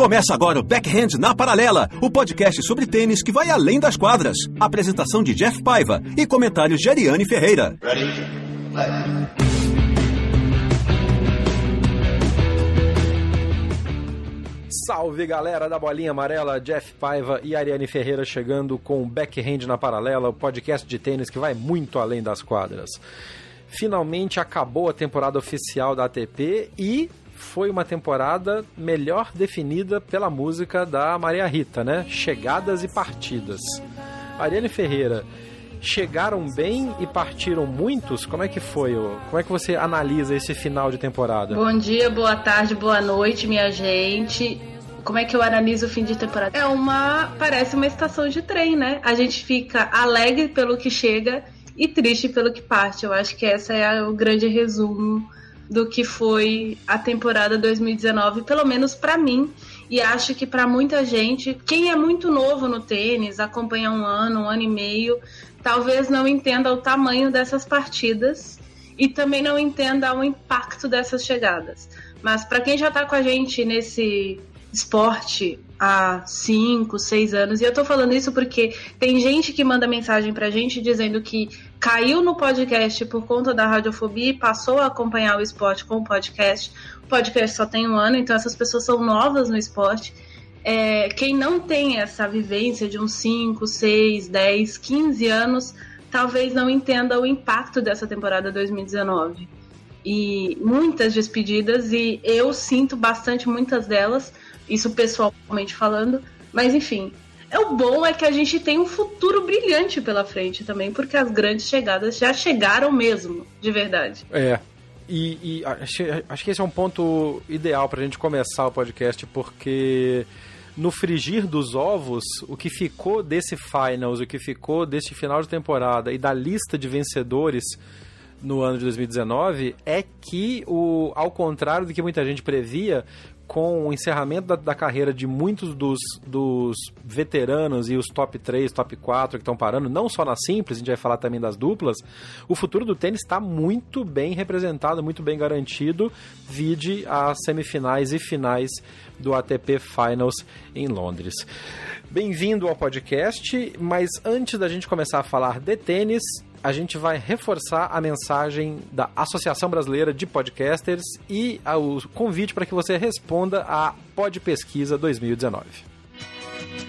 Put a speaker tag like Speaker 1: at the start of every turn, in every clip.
Speaker 1: Começa agora o Backhand na Paralela, o podcast sobre tênis que vai além das quadras. Apresentação de Jeff Paiva e comentários de Ariane Ferreira. Ready?
Speaker 2: Salve galera da Bolinha Amarela, Jeff Paiva e Ariane Ferreira chegando com o Backhand na Paralela, o podcast de tênis que vai muito além das quadras. Finalmente acabou a temporada oficial da ATP e foi uma temporada melhor definida pela música da Maria Rita, né? Chegadas e partidas. Ariane Ferreira, chegaram bem e partiram muitos? Como é que foi? Como é que você analisa esse final de temporada?
Speaker 3: Bom dia, boa tarde, boa noite, minha gente. Como é que eu analiso o fim de temporada? É uma. Parece uma estação de trem, né? A gente fica alegre pelo que chega e triste pelo que parte. Eu acho que essa é o grande resumo do que foi a temporada 2019, pelo menos para mim, e acho que para muita gente, quem é muito novo no tênis, acompanha um ano, um ano e meio, talvez não entenda o tamanho dessas partidas e também não entenda o impacto dessas chegadas. Mas para quem já está com a gente nesse esporte há 5, 6 anos. E eu tô falando isso porque tem gente que manda mensagem pra gente dizendo que caiu no podcast por conta da radiofobia e passou a acompanhar o esporte com o podcast. O podcast só tem um ano, então essas pessoas são novas no esporte. É, quem não tem essa vivência de uns 5, 6, 10, 15 anos, talvez não entenda o impacto dessa temporada 2019. E muitas despedidas, e eu sinto bastante muitas delas isso pessoalmente falando. Mas enfim, é o bom é que a gente tem um futuro brilhante pela frente também, porque as grandes chegadas já chegaram mesmo, de verdade.
Speaker 2: É. E, e acho, acho, que esse é um ponto ideal para a gente começar o podcast, porque no frigir dos ovos, o que ficou desse finals, o que ficou desse final de temporada e da lista de vencedores no ano de 2019 é que, o, ao contrário do que muita gente previa, com o encerramento da, da, carreira de muitos dos, dos veteranos e os top 3, top 4 que estão parando, não só na simples, a gente vai falar também das duplas, o futuro do tênis está muito bem representado, muito bem garantido, vide as semifinais e finais do ATP Finals em Londres. Bem-vindo ao podcast, mas antes da gente começar a falar de tênis, a gente vai reforçar a mensagem da Associação Brasileira de Podcasters e o convite para que você responda a Pod Pesquisa 2019.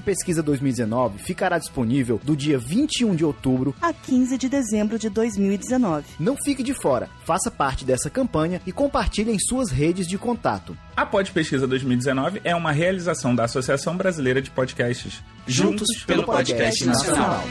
Speaker 4: Pesquisa 2019 ficará disponível do dia 21 de outubro
Speaker 5: a 15 de dezembro de 2019.
Speaker 4: Não fique de fora, faça parte dessa campanha e compartilhe em suas redes de contato.
Speaker 6: A Pod Pesquisa 2019 é uma realização da Associação Brasileira de Podcasts,
Speaker 7: juntos, juntos pelo, pelo Podcast, podcast Nacional.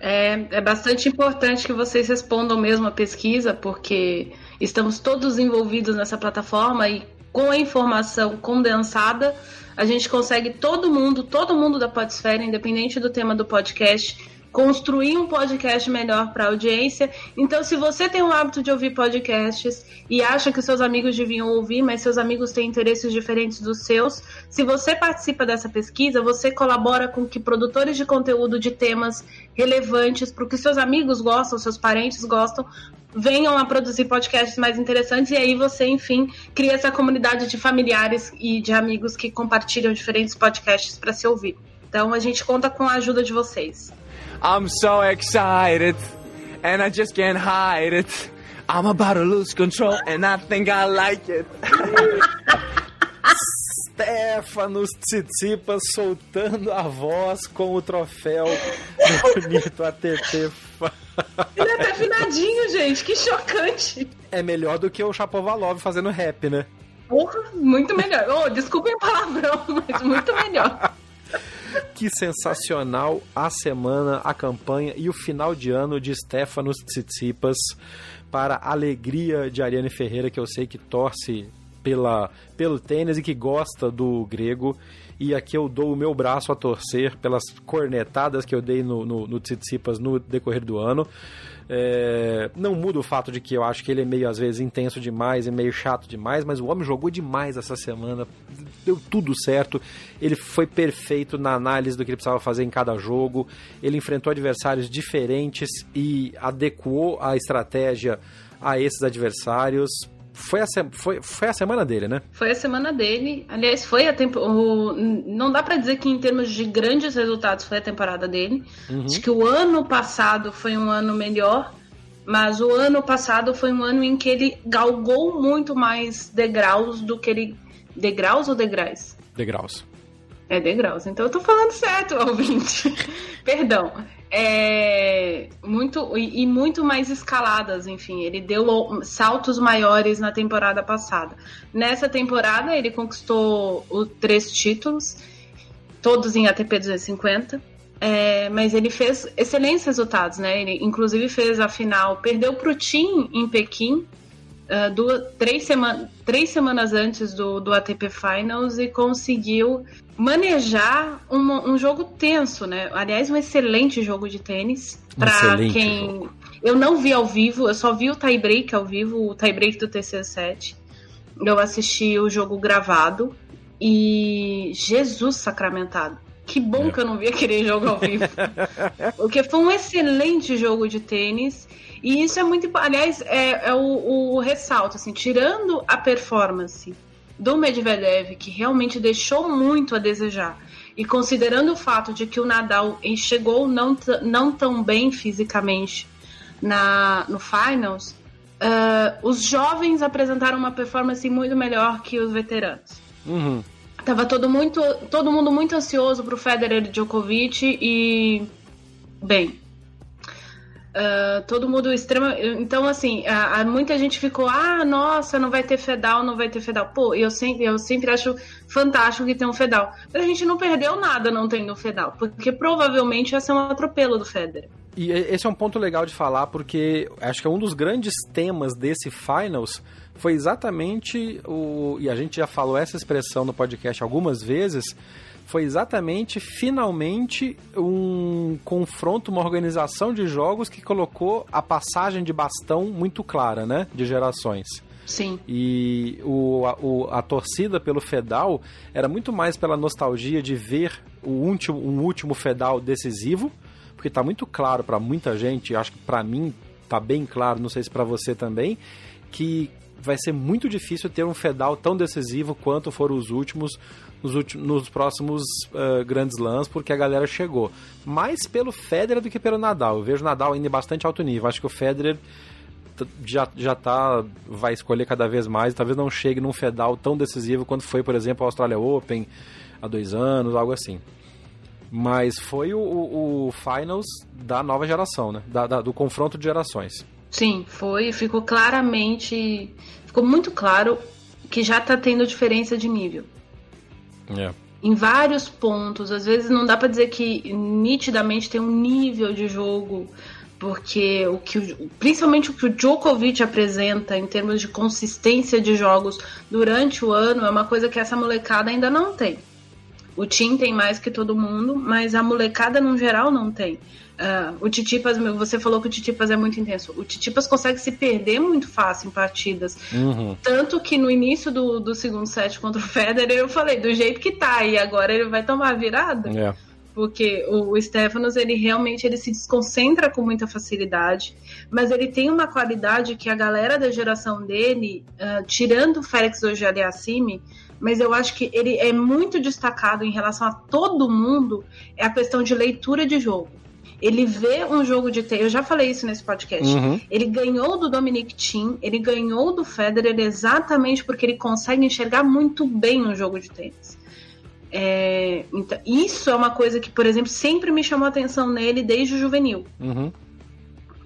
Speaker 3: É, é bastante importante que vocês respondam mesmo a pesquisa, porque estamos todos envolvidos nessa plataforma e com a informação condensada a gente consegue todo mundo, todo mundo da Podesfera, independente do tema do podcast, construir um podcast melhor para a audiência. Então, se você tem o hábito de ouvir podcasts e acha que seus amigos deviam ouvir, mas seus amigos têm interesses diferentes dos seus, se você participa dessa pesquisa, você colabora com que produtores de conteúdo de temas relevantes para o que seus amigos gostam, seus parentes gostam, venham a produzir podcasts mais interessantes e aí você, enfim, cria essa comunidade de familiares e de amigos que compartilham diferentes podcasts para se ouvir. Então a gente conta com a ajuda de vocês.
Speaker 8: I'm so excited. and I just can't hide it. I'm about to lose control and I think I like it.
Speaker 2: Stefanos Tsitsipas soltando a voz com o troféu bonito ATP.
Speaker 3: Ele é até afinadinho, gente, que chocante.
Speaker 2: É melhor do que o Chapovalov fazendo rap, né?
Speaker 3: Porra, muito melhor. Oh, desculpem o palavrão, mas muito melhor.
Speaker 2: Que sensacional a semana, a campanha e o final de ano de Stefanos Tsitsipas para a alegria de Ariane Ferreira, que eu sei que torce pela, pelo tênis e que gosta do grego. E aqui eu dou o meu braço a torcer pelas cornetadas que eu dei no, no, no Tsitsipas no decorrer do ano. É, não muda o fato de que eu acho que ele é meio, às vezes, intenso demais e meio chato demais, mas o homem jogou demais essa semana, deu tudo certo. Ele foi perfeito na análise do que ele precisava fazer em cada jogo. Ele enfrentou adversários diferentes e adequou a estratégia a esses adversários foi a, foi, foi a semana dele, né?
Speaker 3: Foi a semana dele. Aliás, foi a tempo. O, não dá para dizer que em termos de grandes resultados foi a temporada dele. Uhum. Acho que o ano passado foi um ano melhor. Mas o ano passado foi um ano em que ele galgou muito mais degraus do que ele. Degraus ou degraus?
Speaker 2: Degraus.
Speaker 3: É degraus. Então eu tô falando certo, ouvinte. Perdão é, muito e, e, muito mais escaladas, enfim, ele deu saltos maiores na temporada passada. Nessa temporada ele conquistou os três títulos, todos em ATP 250. É, mas ele fez excelentes resultados, né? Ele inclusive fez a final, perdeu para o Tim em Pequim, uh, duas, três, sema três semanas antes do, do ATP Finals e conseguiu manejar um, um jogo tenso, né? Aliás, um excelente jogo de tênis. Para quem. Jogo. Eu não vi ao vivo, eu só vi o tie-break ao vivo, o tie-break do TC7. Eu assisti o jogo gravado e Jesus sacramentado. Que bom é. que eu não vi aquele jogo ao vivo. Porque foi um excelente jogo de tênis. E isso é muito. Aliás, é, é o, o ressalto, assim, tirando a performance do Medvedev, que realmente deixou muito a desejar, e considerando o fato de que o Nadal chegou não, não tão bem fisicamente na, no Finals, uh, os jovens apresentaram uma performance muito melhor que os veteranos.
Speaker 2: Uhum.
Speaker 3: Tava todo, muito, todo mundo muito ansioso pro Federer e Djokovic e. Bem, Uh, todo mundo extrema. Então, assim, a, a, muita gente ficou, ah, nossa, não vai ter Fedal, não vai ter Fedal. Pô, eu sempre, eu sempre acho fantástico que tem um Fedal. Mas a gente não perdeu nada não tendo Fedal, porque provavelmente ia ser um atropelo do Federer.
Speaker 2: E esse é um ponto legal de falar, porque acho que é um dos grandes temas desse Finals foi exatamente o. E a gente já falou essa expressão no podcast algumas vezes foi exatamente, finalmente, um confronto, uma organização de jogos que colocou a passagem de bastão muito clara, né? De gerações.
Speaker 3: Sim.
Speaker 2: E o, a, o, a torcida pelo Fedal era muito mais pela nostalgia de ver o último, um último Fedal decisivo, porque está muito claro para muita gente, acho que para mim está bem claro, não sei se para você também, que vai ser muito difícil ter um Fedal tão decisivo quanto foram os últimos nos, últimos, nos próximos uh, grandes lãs, porque a galera chegou. Mais pelo Federer do que pelo Nadal. Eu vejo o Nadal ainda em bastante alto nível. Acho que o Federer já, já tá, vai escolher cada vez mais, talvez não chegue num Fedal tão decisivo quanto foi, por exemplo, o Australia Open há dois anos, algo assim. Mas foi o, o, o Finals da nova geração, né? Da, da, do confronto de gerações.
Speaker 3: Sim, foi. Ficou claramente. Ficou muito claro que já tá tendo diferença de nível.
Speaker 2: É.
Speaker 3: Em vários pontos. Às vezes não dá para dizer que nitidamente tem um nível de jogo porque o que principalmente o que o Djokovic apresenta em termos de consistência de jogos durante o ano é uma coisa que essa molecada ainda não tem. O Tim tem mais que todo mundo, mas a molecada no geral não tem. Uh, o Titipas, você falou que o Titipas é muito intenso. O Titipas consegue se perder muito fácil em partidas.
Speaker 2: Uhum.
Speaker 3: Tanto que no início do, do segundo set contra o Federer, eu falei, do jeito que tá, e agora ele vai tomar a virada.
Speaker 2: É.
Speaker 3: Porque o, o Stefanos, ele realmente ele se desconcentra com muita facilidade, mas ele tem uma qualidade que a galera da geração dele, uh, tirando o Félix Auger-Aliassime, mas eu acho que ele é muito destacado em relação a todo mundo, é a questão de leitura de jogo Ele vê um jogo de tênis, eu já falei isso nesse podcast.
Speaker 2: Uhum.
Speaker 3: Ele ganhou do Dominic Thiem, ele ganhou do Federer exatamente porque ele consegue enxergar muito bem um jogo de tênis. É, então, isso é uma coisa que, por exemplo, sempre me chamou a atenção nele desde o juvenil.
Speaker 2: Uhum.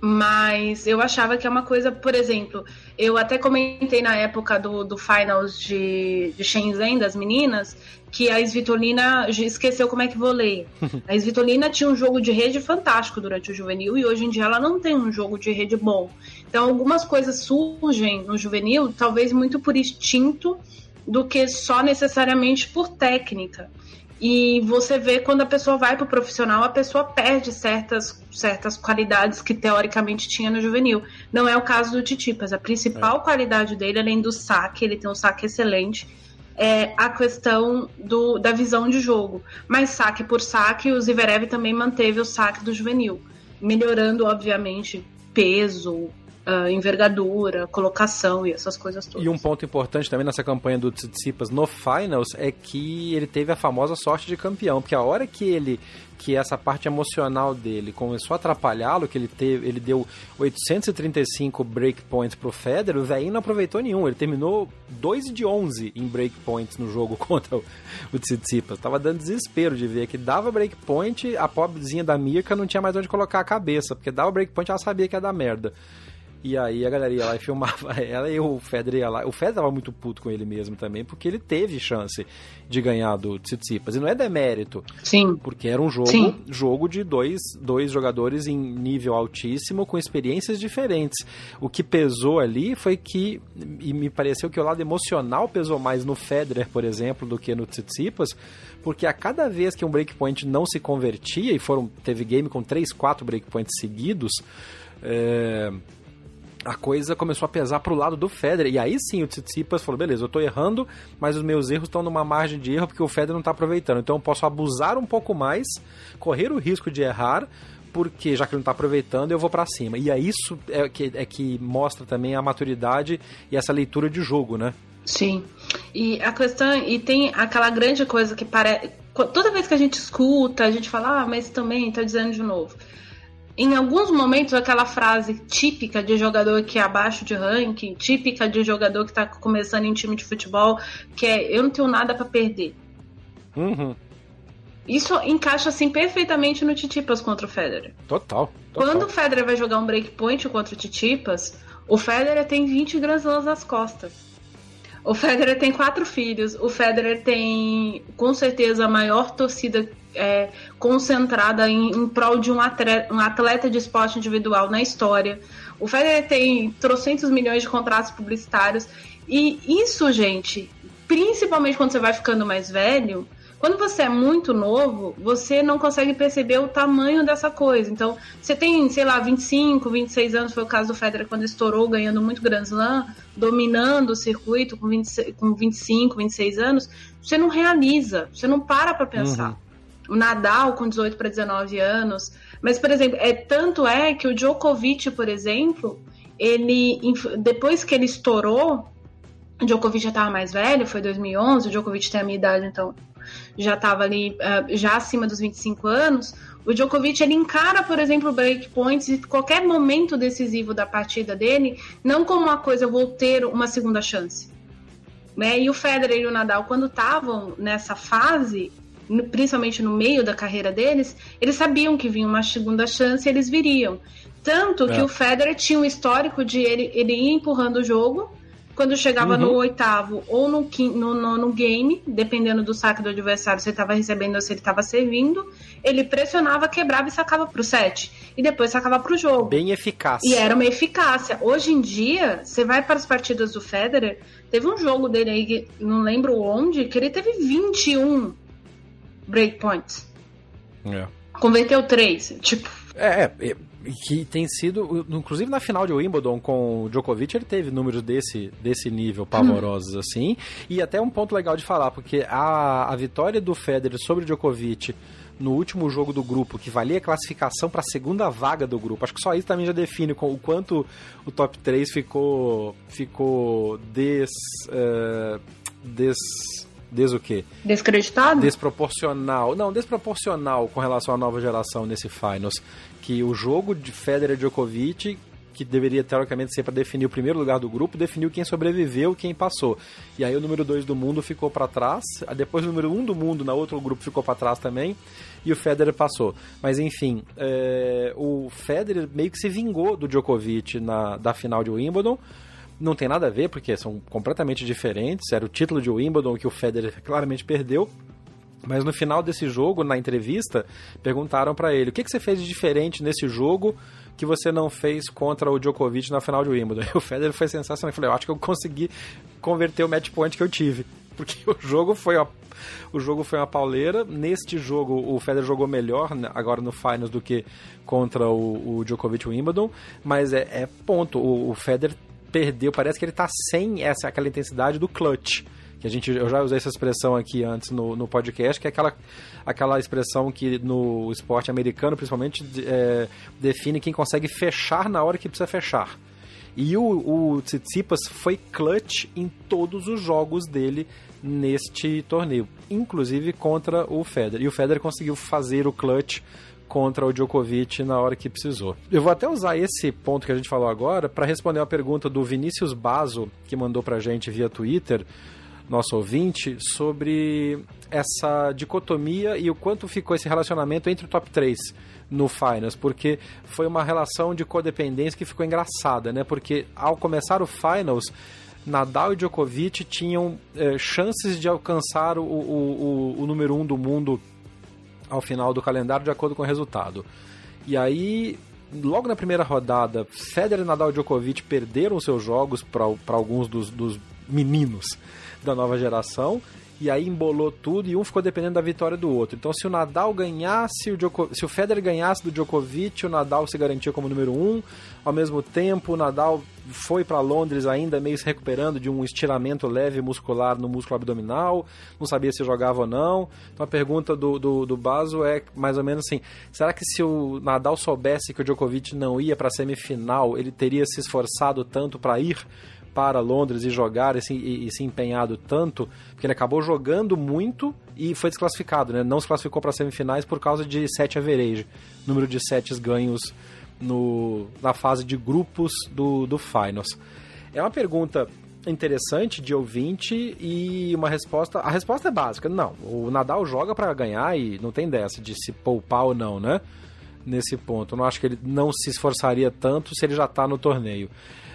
Speaker 3: Mas eu achava que é uma coisa, por exemplo, eu até comentei na época do, do finals de, de Shenzhen, das meninas, que a Svitolina esqueceu como é que voleia. A Svitolina tinha um jogo de rede fantástico durante o juvenil e hoje em dia ela não tem um jogo de rede bom. Então algumas coisas surgem no juvenil, talvez muito por instinto do que só necessariamente por técnica. E você vê quando a pessoa vai para o profissional, a pessoa perde certas, certas qualidades que teoricamente tinha no juvenil. Não é o caso do Titipas. A principal é. qualidade dele, além do saque, ele tem um saque excelente, é a questão do, da visão de jogo. Mas saque por saque, o Zverev também manteve o saque do juvenil, melhorando, obviamente, peso, uh, envergadura, colocação e essas coisas todas.
Speaker 2: E um ponto importante também nessa campanha do Tsitsipas no Finals é que ele teve a famosa sorte de campeão, porque a hora que ele que essa parte emocional dele começou a atrapalhá-lo, que ele teve, ele deu 835 breakpoints pro Federer, o velhinho não aproveitou nenhum, ele terminou 2 de 11 em breakpoints no jogo contra o, o Tsitsipas. Tava dando desespero de ver que dava breakpoint, a pobrezinha da Mirka não tinha mais onde colocar a cabeça, porque dava breakpoint ela sabia que ia dar merda. E aí a galera ia lá e filmava ela e o Federer ia lá. O Federer tava muito puto com ele mesmo também, porque ele teve chance de ganhar do Tsitsipas. E não é demérito.
Speaker 3: Sim.
Speaker 2: Porque era um jogo, Sim. jogo de dois, dois jogadores em nível altíssimo, com experiências diferentes. O que pesou ali foi que, e me pareceu que o lado emocional pesou mais no Federer, por exemplo, do que no Tsitsipas, porque a cada vez que um breakpoint não se convertia, e foram teve game com 3, 4 breakpoints seguidos, é, a coisa começou a pesar pro lado do Federer. E aí sim o Tsitsipas falou: beleza, eu tô errando, mas os meus erros estão numa margem de erro porque o Federer não tá aproveitando. Então eu posso abusar um pouco mais, correr o risco de errar, porque já que ele não tá aproveitando, eu vou para cima. E é isso é que, é que mostra também a maturidade e essa leitura de jogo, né?
Speaker 3: Sim. E a questão. E tem aquela grande coisa que parece. Toda vez que a gente escuta, a gente fala, ah, mas também tá dizendo de novo em alguns momentos, aquela frase típica de jogador que é abaixo de ranking, típica de jogador que está começando em time de futebol, que é eu não tenho nada para perder.
Speaker 2: Uhum.
Speaker 3: Isso encaixa assim perfeitamente no Titipas contra o Federer.
Speaker 2: Total,
Speaker 3: total. Quando o Federer vai jogar um breakpoint contra o Titipas, o Federer tem 20 Grand Slams nas costas. O Federer tem quatro filhos. O Federer tem, com certeza, a maior torcida é, concentrada em, em prol de um atleta, um atleta de esporte individual na história. O Federer tem trocentos milhões de contratos publicitários. E isso, gente, principalmente quando você vai ficando mais velho, quando você é muito novo, você não consegue perceber o tamanho dessa coisa. Então, você tem, sei lá, 25, 26 anos, foi o caso do Federer quando estourou, ganhando muito Grand Slam, dominando o circuito com, 20, com 25, 26 anos, você não realiza, você não para pra pensar. Uhum o Nadal com 18 para 19 anos. Mas, por exemplo, é tanto é que o Djokovic, por exemplo, ele depois que ele estourou, o Djokovic já estava mais velho, foi 2011, o Djokovic tem a minha idade, então já estava ali uh, já acima dos 25 anos. O Djokovic ele encara, por exemplo, breakpoints e qualquer momento decisivo da partida dele, não como uma coisa, eu vou ter uma segunda chance. Né? E o Federer e o Nadal, quando estavam nessa fase, principalmente no meio da carreira deles, eles sabiam que vinha uma segunda chance e eles viriam. Tanto é. que o Federer tinha um histórico de ele, ele ir empurrando o jogo, quando chegava uhum. no oitavo ou no, no, no, no, game, dependendo do saque do adversário, se ele estava recebendo ou se ele estava servindo, ele pressionava, quebrava e sacava para o set. E depois sacava para o jogo.
Speaker 2: Bem eficaz.
Speaker 3: E era uma eficácia. Hoje em dia, você vai para as partidas do Federer, teve um jogo dele aí, não lembro onde, que ele teve 21 breakpoints.
Speaker 2: É.
Speaker 3: Converteu três. Tipo.
Speaker 2: É, é, que tem sido. Inclusive na final de Wimbledon com o Djokovic, ele teve números desse, desse nível pavorosos hum. assim. E até um ponto legal de falar, porque a, a vitória do Federer sobre o Djokovic no último jogo do grupo, que valia a classificação para a segunda vaga do grupo. Acho que só isso também já define o quanto o top 3 ficou ficou des, uh, des Des o quê?
Speaker 3: Descreditado?
Speaker 2: Desproporcional. Não, desproporcional com relação à nova geração nesse Finals. Que o jogo de Federer e Djokovic que deveria teoricamente ser para definir o primeiro lugar do grupo, definiu quem sobreviveu, quem passou. E aí o número 2 do mundo ficou para trás, depois o número 1 um do mundo na outro grupo ficou para trás também, e o Federer passou. Mas enfim, é, o Federer meio que se vingou do Djokovic na, da final de Wimbledon. Não tem nada a ver, porque são completamente diferentes. Era o título de Wimbledon que o Federer claramente perdeu. Mas no final desse jogo, na entrevista, perguntaram para ele: o que, que você fez de diferente nesse jogo que você não fez contra o Djokovic na final de Wimbledon? E o Federer foi sensacional. Eu falei: eu acho que eu consegui converter o match point que eu tive. Porque o jogo foi uma, o jogo foi uma pauleira. Neste jogo, o Federer jogou melhor, né, agora no Finals, do que contra o, o Djokovic Wimbledon. Mas é, é ponto. O, o Federer perdeu. Parece que ele tá sem essa aquela intensidade do clutch que a gente eu já usei essa expressão aqui antes no, no podcast, que é aquela, aquela expressão que no esporte americano, principalmente, é, define quem consegue fechar na hora que precisa fechar. E o, o Tsitsipas foi clutch em todos os jogos dele neste torneio, inclusive contra o Federer. E o Federer conseguiu fazer o clutch contra o Djokovic na hora que precisou. Eu vou até usar esse ponto que a gente falou agora para responder uma pergunta do Vinícius Baso, que mandou pra gente via Twitter, nosso ouvinte, sobre essa dicotomia e o quanto ficou esse relacionamento entre o top 3 no Finals, porque foi uma relação de codependência que ficou engraçada, né? Porque ao começar o Finals, Nadal e Djokovic tinham é, chances de alcançar o, o, o, o número 1 um do mundo ao final do calendário de acordo com o resultado. E aí logo na primeira rodada, Federer, Nadal e Djokovic perderam seus jogos para alguns dos, dos, meninos da nova geração. E aí embolou tudo e um ficou dependendo da vitória do outro. Então, se o Nadal ganhasse, o Djokovic, se o Federer ganhasse do Djokovic, o Nadal se garantia como número um. Ao mesmo tempo, o Nadal foi para Londres ainda meio se recuperando de um estiramento leve muscular no músculo abdominal, não sabia se jogava ou não. Então a pergunta do, do, do Baso é mais ou menos assim: será que se o Nadal soubesse que o Djokovic não ia para a semifinal, ele teria se esforçado tanto para ir? Para Londres e jogar e se, e, e se empenhado tanto, porque ele acabou jogando muito e foi desclassificado, né? Não se classificou para semifinais por causa de sete average, número de sets ganhos no, na fase de grupos do, do Finals. É uma pergunta interessante de ouvinte e uma resposta. A resposta é básica: não. O Nadal joga para ganhar e não tem dessa de se poupar ou não, né? Nesse ponto. Eu não acho que ele não se esforçaria tanto se ele já está no torneio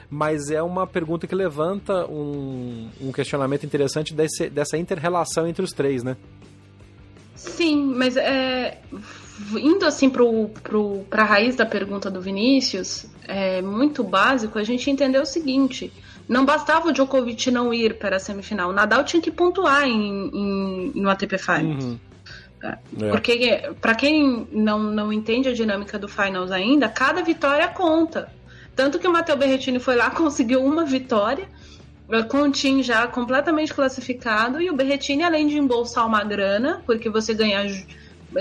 Speaker 2: mas é uma pergunta que levanta um, um questionamento interessante desse, dessa inter-relação entre os três, né?
Speaker 3: Sim, mas é, indo assim pro, pro, pra raiz da pergunta do Vinícius, é muito básico a gente entender o seguinte: não bastava o Djokovic não ir para a semifinal, o Nadal tinha que pontuar em, em no ATP Finals. Uhum. É. Porque, para quem não, não entende a dinâmica do Finals ainda, cada vitória conta. Tanto que o Matteo Berrettini foi lá, conseguiu uma vitória, eh, com o time já completamente classificado, e o Berrettini, além de embolsar uma grana, porque você ganha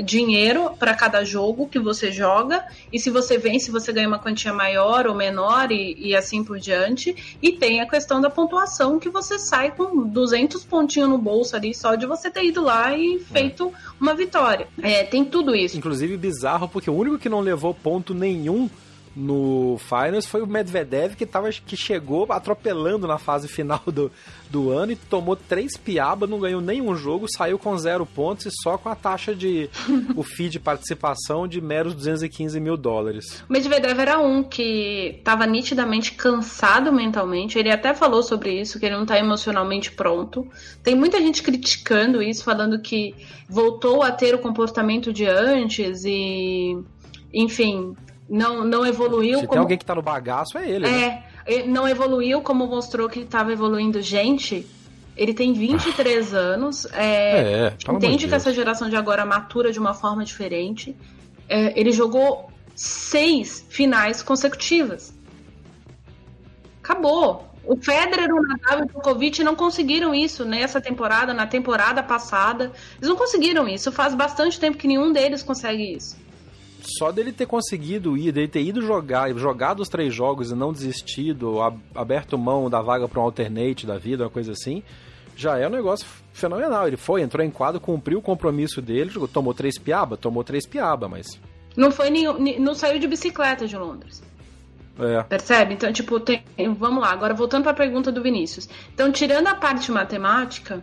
Speaker 3: dinheiro para cada jogo que você joga, e se você vence, você ganha uma quantia maior ou menor, e, e assim por diante. E tem a questão da pontuação, que você sai com 200 pontinhos no bolso ali, só de você ter ido lá e feito é. uma vitória. É, tem tudo isso.
Speaker 2: Inclusive bizarro, porque o único que não levou ponto nenhum no Finals foi o Medvedev que, tava, que chegou atropelando na fase final do, do ano e tomou três piabas, não ganhou nenhum jogo, saiu com zero pontos e só com a taxa de o fee de participação de meros 215 mil dólares.
Speaker 3: O Medvedev era um que estava nitidamente cansado mentalmente, ele até falou sobre isso, que ele não está emocionalmente pronto. Tem muita gente criticando isso, falando que voltou a ter o comportamento de antes e enfim, não, não evoluiu.
Speaker 2: Se como... tem alguém que tá no bagaço, é ele.
Speaker 3: É, né? não evoluiu como mostrou que estava evoluindo gente. Ele tem 23 ah. anos. É, é entende que essa geração de agora matura de uma forma diferente. É, ele jogou seis finais consecutivas. Acabou. O Federer, o Nadal e o Djokovic não conseguiram isso nessa temporada, na temporada passada. Eles não conseguiram isso. Faz bastante tempo que nenhum deles consegue isso
Speaker 2: só dele ter conseguido ir, dele ter ido jogar, jogado os três jogos e não desistido, aberto mão da vaga para um alternate da vida, uma coisa assim, já é um negócio fenomenal. Ele foi, entrou em quadro, cumpriu o compromisso dele, tomou três piaba, tomou três piaba, mas.
Speaker 3: Não foi nenhum, não saiu de bicicleta de Londres.
Speaker 2: É.
Speaker 3: Percebe? Então, tipo, tem- vamos lá, agora voltando para a pergunta do Vinícius. Então, tirando a parte matemática,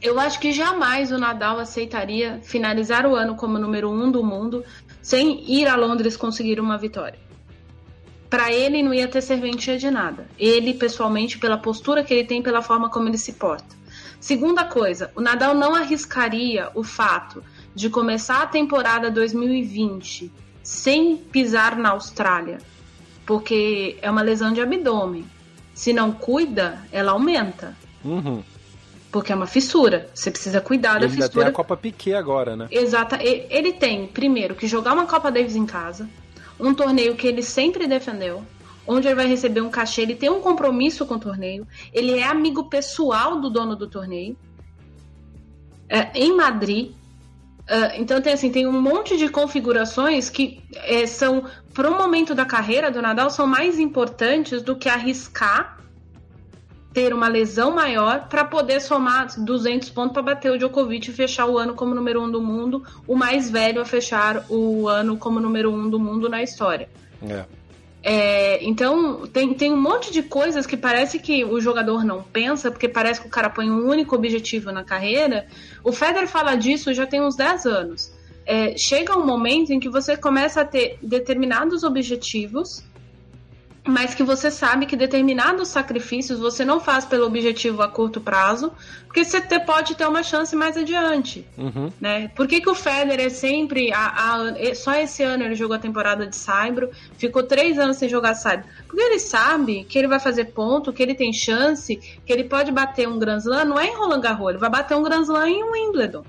Speaker 3: eu acho que jamais o Nadal aceitaria finalizar o ano como número um do mundo sem ir a Londres conseguir uma vitória. Para ele não ia ter serventia de nada. Ele, pessoalmente, pela postura que ele tem, pela forma como ele se porta. Segunda coisa, o Nadal não arriscaria o fato de começar a temporada 2020 sem pisar na Austrália, porque é uma lesão de abdômen. Se não cuida, ela aumenta,
Speaker 2: Uhum.
Speaker 3: Porque é uma fissura. Você precisa cuidar da
Speaker 2: Ele ainda tem
Speaker 3: fissura.
Speaker 2: a Copa Piquet agora, né?
Speaker 3: Exata. Ele tem, primeiro, que jogar uma Copa Davis em casa, um torneio que ele sempre defendeu, onde ele vai receber um cachê, ele tem um compromisso com o torneio, ele é amigo pessoal do dono do torneio, é, em Madrid. Ah, então tem assim, tem um monte de configurações que é, são, para o momento da carreira do Nadal, são mais importantes do que arriscar ter uma lesão maior para poder somar 200 pontos para bater o Djokovic e fechar o ano como número um do mundo, o mais velho a fechar o ano como número um do mundo na história.
Speaker 2: É.
Speaker 3: É, então, tem, tem um monte de coisas que parece que o jogador não pensa, porque parece que o cara põe um único objetivo na carreira. O Federer fala disso já tem uns 10 anos. É, chega um momento em que você começa a ter determinados objetivos, mas que você sabe que determinados sacrifícios você não faz pelo objetivo a curto prazo, porque você te- pode ter uma chance mais adiante
Speaker 2: Uhum.
Speaker 3: né? Por que, que o Federer é sempre. A, a- só esse ano ele jogou a temporada de Saibro, ficou três anos sem jogar Saibro. Porque ele sabe que ele vai fazer ponto, que ele tem chance, que ele pode bater um Grand Slam, não é em Roland Garros, ele vai bater um Grand Slam em Wimbledon.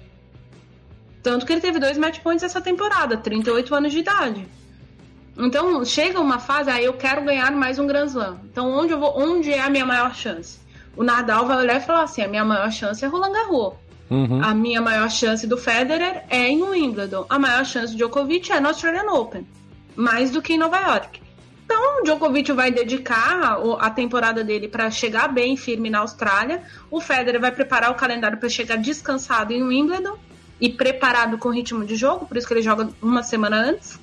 Speaker 3: Tanto que ele teve dois match points essa temporada, 38 anos de idade. Então chega uma fase, aí eu quero ganhar mais um Grand Slam. Então onde, eu vou, onde é a minha maior chance? O Nadal vai olhar e falar assim: a minha maior chance é Roland Garros.
Speaker 2: Uhum.
Speaker 3: A minha maior chance do Federer é em Wimbledon. A maior chance do Djokovic é no Australian Open. Mais do que em Nova York. Então, o Djokovic vai dedicar a temporada dele para chegar bem firme na Austrália. O Federer vai preparar o calendário para chegar descansado em Wimbledon e preparado com ritmo de jogo, por isso que ele joga uma semana antes.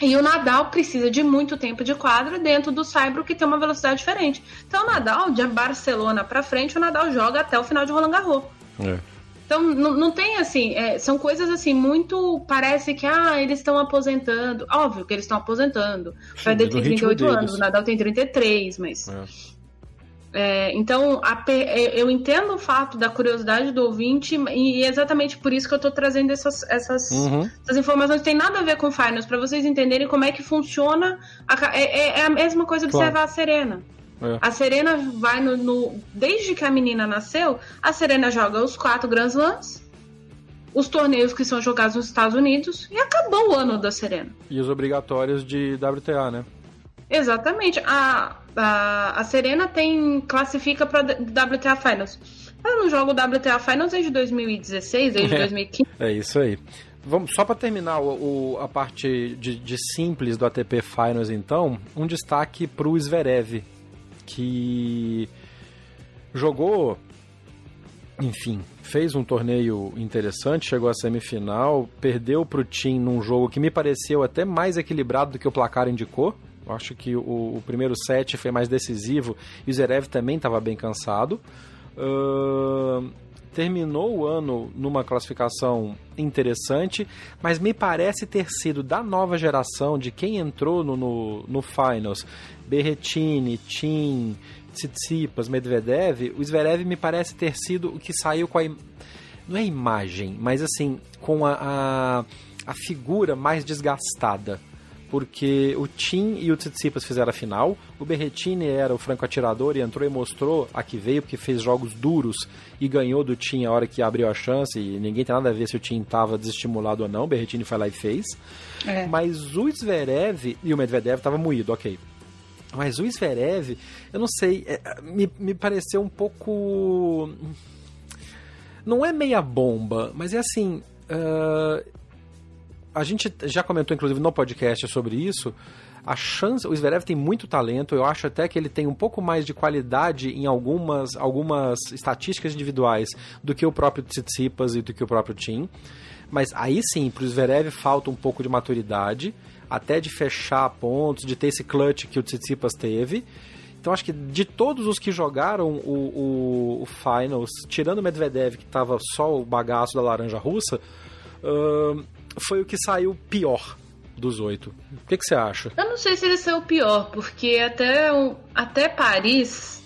Speaker 3: E o Nadal precisa de muito tempo de quadra dentro do Saibro, que tem uma velocidade diferente. Então, o Nadal, de Barcelona para frente, o Nadal joga até o final de Roland Garros.
Speaker 2: É.
Speaker 3: Então, não, não tem assim, é, são coisas assim, muito. Parece que, ah, eles estão aposentando. Óbvio que eles estão aposentando. O Federer tem
Speaker 2: ritmo
Speaker 3: 38 anos, o Nadal tem 33, mas.
Speaker 2: É.
Speaker 3: É, então, a é, eu entendo o fato da curiosidade do ouvinte, e é exatamente por isso que eu tô trazendo essas, essas,
Speaker 2: Uhum.
Speaker 3: essas informações. Tem nada a ver com finals, para vocês entenderem como é que funciona. a é, é- é a mesma coisa observar
Speaker 2: Claro.
Speaker 3: a Serena.
Speaker 2: É.
Speaker 3: A Serena vai no, no- Desde que a menina nasceu, a Serena joga os quatro Grand Slams, os torneios que são jogados nos Estados Unidos, e acabou o ano da Serena.
Speaker 2: E os obrigatórios de WTA, né?
Speaker 3: Exatamente. A, a, a Serena tem. classifica para WTA Finals. Ela não joga o WTA Finals desde 2016, desde
Speaker 2: É.
Speaker 3: 2015.
Speaker 2: É isso aí. Vamos, só para terminar o, o- a parte de, de simples do ATP Finals, então, um destaque para o Zverev, que jogou, enfim, fez um torneio interessante, chegou à semifinal, perdeu para o Tim num jogo que me pareceu até mais equilibrado do que o placar indicou. Eu acho que o, o primeiro set foi mais decisivo e o Zverev também estava bem cansado. Ahn, terminou o ano numa classificação interessante, mas me parece ter sido da nova geração, de quem entrou no, no, no Finals, Berretini, Tim, Tsitsipas, Medvedev, o Zverev me parece ter sido o que saiu com a... Não é imagem, mas assim, com a, a, a figura mais desgastada porque o Tim e o Tsitsipas fizeram a final, o Berretini era o franco atirador e entrou e mostrou a que veio, porque fez jogos duros e ganhou do Tim a hora que abriu a chance, e ninguém tem nada a ver se o Tim estava desestimulado ou não, o Berretini foi lá e fez.
Speaker 3: É.
Speaker 2: Mas o Zverev e o Medvedev estava moído, ok. Mas o Zverev, eu não sei, é, me, me pareceu um pouco. Não é meia bomba, mas é assim. ah, a gente já comentou, inclusive, no podcast sobre isso. a chance, o Zverev tem muito talento, eu acho até que ele tem um pouco mais de qualidade em algumas, algumas estatísticas individuais do que o próprio Tsitsipas e do que o próprio Tim. Mas aí sim, pro Zverev falta um pouco de maturidade, até de fechar pontos, de ter esse clutch que o Tsitsipas teve. Então acho que de todos os que jogaram o, o, o Finals, tirando o Medvedev, que tava só o bagaço da laranja russa, uh, foi o que saiu pior dos oito. O que, que você acha?
Speaker 3: Eu não sei se ele saiu o pior, porque até, até Paris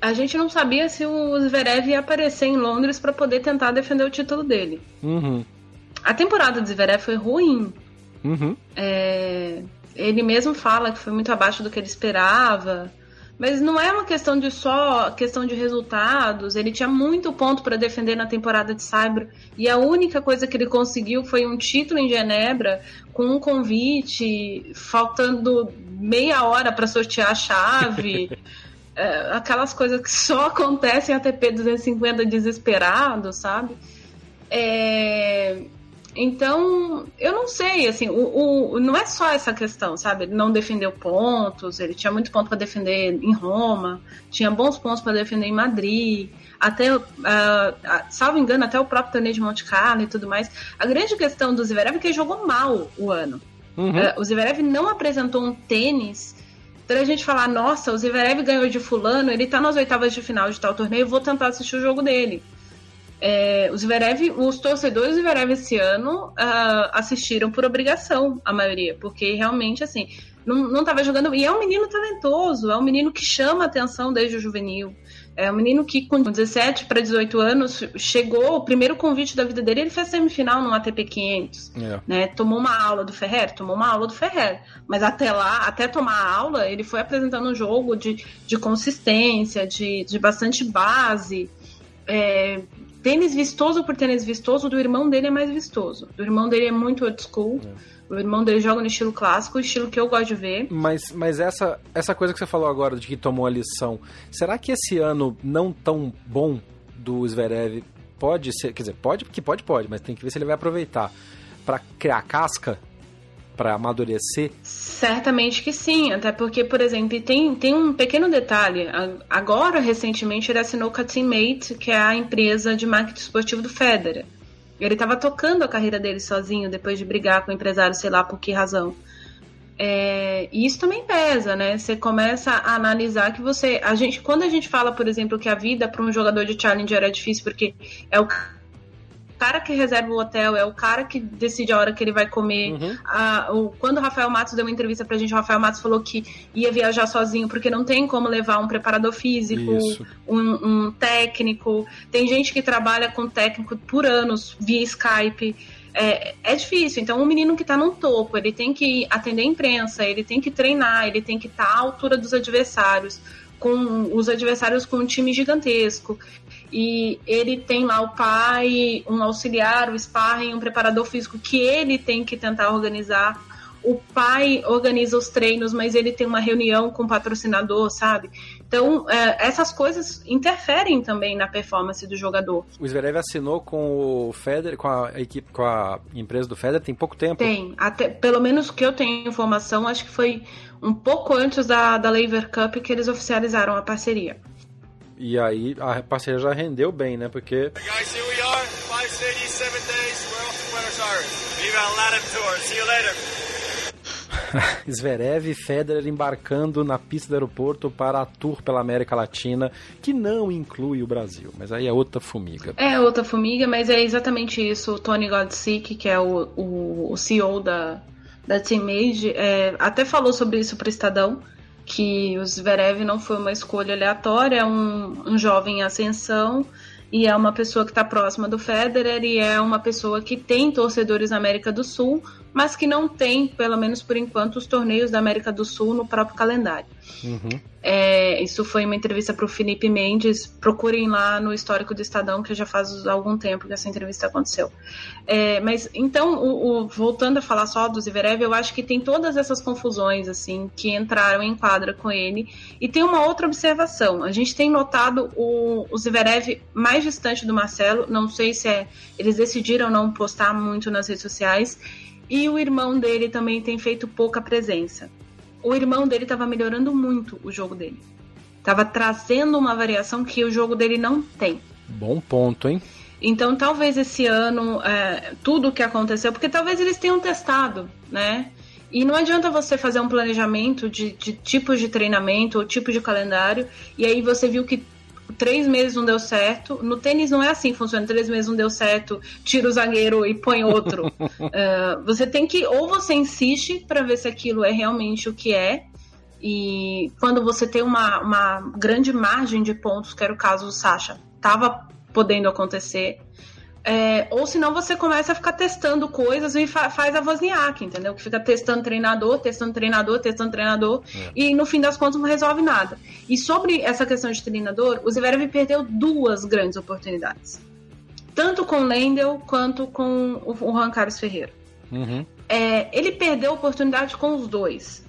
Speaker 3: a gente não sabia se o Zverev ia aparecer em Londres para poder tentar defender o título dele.
Speaker 2: Uhum.
Speaker 3: A temporada do Zverev foi ruim.
Speaker 2: Uhum.
Speaker 3: É, ele mesmo fala que foi muito abaixo do que ele esperava. Mas não é uma questão de só questão de resultados. Ele tinha muito ponto para defender na temporada de Cyber e a única coisa que ele conseguiu foi um título em Genebra com um convite, faltando meia hora para sortear a chave. é, aquelas coisas que só acontecem em ATP 250 desesperado, sabe? É, então, eu não sei, assim, o, o, não é só essa questão, sabe? Ele não defendeu pontos, ele tinha muito ponto para defender em Roma, tinha bons pontos para defender em Madrid, até, uh, salvo engano, até o próprio torneio de Monte Carlo e tudo mais. A grande questão do Zverev é que ele jogou mal o ano.
Speaker 2: Uhum.
Speaker 3: Uh, o Zverev não apresentou um tênis para a gente falar, nossa, o Zverev ganhou de fulano, ele tá nas oitavas de final de tal torneio, vou tentar assistir o jogo dele. É, o Zverev, os torcedores do Zverev esse ano uh, assistiram por obrigação, a maioria, porque realmente, assim, não, não tava jogando. E é um menino talentoso, é um menino que chama atenção desde o juvenil. É um menino que, com 17 para 18 anos, chegou, o primeiro convite da vida dele, ele fez semifinal no ATP 500.
Speaker 2: É.
Speaker 3: Né? Tomou uma aula do Ferrer? Tomou uma aula do Ferrer. Mas até lá, até tomar a aula, ele foi apresentando um jogo de, de consistência, de, de bastante base. É, tênis vistoso por tênis vistoso, do irmão dele é mais vistoso. Do irmão dele é muito old school. É. O irmão dele joga no estilo clássico, estilo que eu gosto de ver.
Speaker 2: Mas, mas essa, essa coisa que você falou agora de que tomou a lição, será que esse ano não tão bom do Zverev pode ser, quer dizer, pode, que pode, pode, mas tem que ver se ele vai aproveitar para criar casca para amadurecer?
Speaker 3: Certamente que sim, até porque, por exemplo, tem, tem um pequeno detalhe. Agora, recentemente, ele assinou com a Teammate, que é a empresa de marketing esportivo do Federer. Ele estava tocando a carreira dele sozinho, depois de brigar com o empresário, sei lá por que razão. É, e isso também pesa, né? Você começa a analisar que você. A gente, quando a gente fala, por exemplo, que a vida para um jogador de Challenger é difícil porque é o cara que reserva o hotel, é o cara que decide a hora que ele vai comer.
Speaker 2: Uhum.
Speaker 3: Ah, o, quando o Rafael Matos deu uma entrevista pra gente, o Rafael Matos falou que ia viajar sozinho porque não tem como levar um preparador físico, um, um, técnico. Tem gente que trabalha com técnico por anos via Skype. É, é difícil. Então, um menino que está no topo, ele tem que atender a imprensa, ele tem que treinar, ele tem que estar tá à altura dos adversários, com os adversários com um time gigantesco e ele tem lá o pai, um auxiliar, o sparring, um preparador físico que ele tem que tentar organizar. O pai organiza os treinos, mas ele tem uma reunião com o patrocinador, sabe? Então, é, essas coisas interferem também na performance do jogador.
Speaker 2: O Zverev assinou com o Federer, com a equipe, com a empresa do Federer tem pouco tempo?
Speaker 3: Tem, até, pelo menos que eu tenho informação, acho que foi um pouco antes da, da Lever Cup que eles oficializaram a parceria.
Speaker 2: E aí a parceria já rendeu bem, né? Porque.
Speaker 9: Guys, here we are, 587 days, we're off to Buenos Aires. Viva Latin Tour, see you later.
Speaker 2: Zverev e Federer embarcando na pista do aeroporto para a tour pela América Latina, que não inclui o Brasil, mas aí é outra formiga.
Speaker 3: É outra formiga, mas é exatamente isso. O Tony Godsick, que é o, o, o CEO da, da Team Made, é, até falou sobre isso para o Estadão, que o Zverev não foi uma escolha aleatória, é um, um jovem em ascensão e é uma pessoa que está próxima do Federer e é uma pessoa que tem torcedores na América do Sul, mas que não tem, pelo menos por enquanto, os torneios da América do Sul no próprio calendário.
Speaker 2: Uhum.
Speaker 3: É, isso foi uma entrevista para o Felipe Mendes. Procurem lá no histórico do Estadão, que já faz algum tempo que essa entrevista aconteceu. É, mas então, o, o, voltando a falar só do Zverev, eu acho que tem todas essas confusões assim que entraram em quadra com ele. E tem uma outra observação. A gente tem notado o, o Zverev mais distante do Marcelo. Não sei se é, eles decidiram não postar muito nas redes sociais E o irmão dele também tem feito pouca presença. O irmão dele estava melhorando muito o jogo dele. Tava trazendo uma variação que o jogo dele não tem.
Speaker 2: Bom ponto, hein?
Speaker 3: Então, talvez esse ano, é, tudo o que aconteceu, porque talvez eles tenham testado, né? E não adianta você fazer um planejamento de, de tipos de treinamento ou tipo de calendário, e aí você viu que três meses não deu certo. No tênis não é assim, funciona. Três meses não deu certo, tira o zagueiro e põe outro. uh, você tem que, ou você insiste para ver se aquilo é realmente o que é. E quando você tem uma, uma grande margem de pontos, que era o caso do Sasha, tava podendo acontecer. É, ou senão você começa a ficar testando coisas e fa faz a Wozniak, entendeu? Que fica testando treinador, testando treinador, testando treinador é. e no fim das contas não resolve nada. E sobre essa questão de treinador, o Zverev perdeu duas grandes oportunidades. Tanto com o Lendl quanto com o Juan Carlos Ferreira.
Speaker 2: Uhum.
Speaker 3: É, ele perdeu a oportunidade com os dois.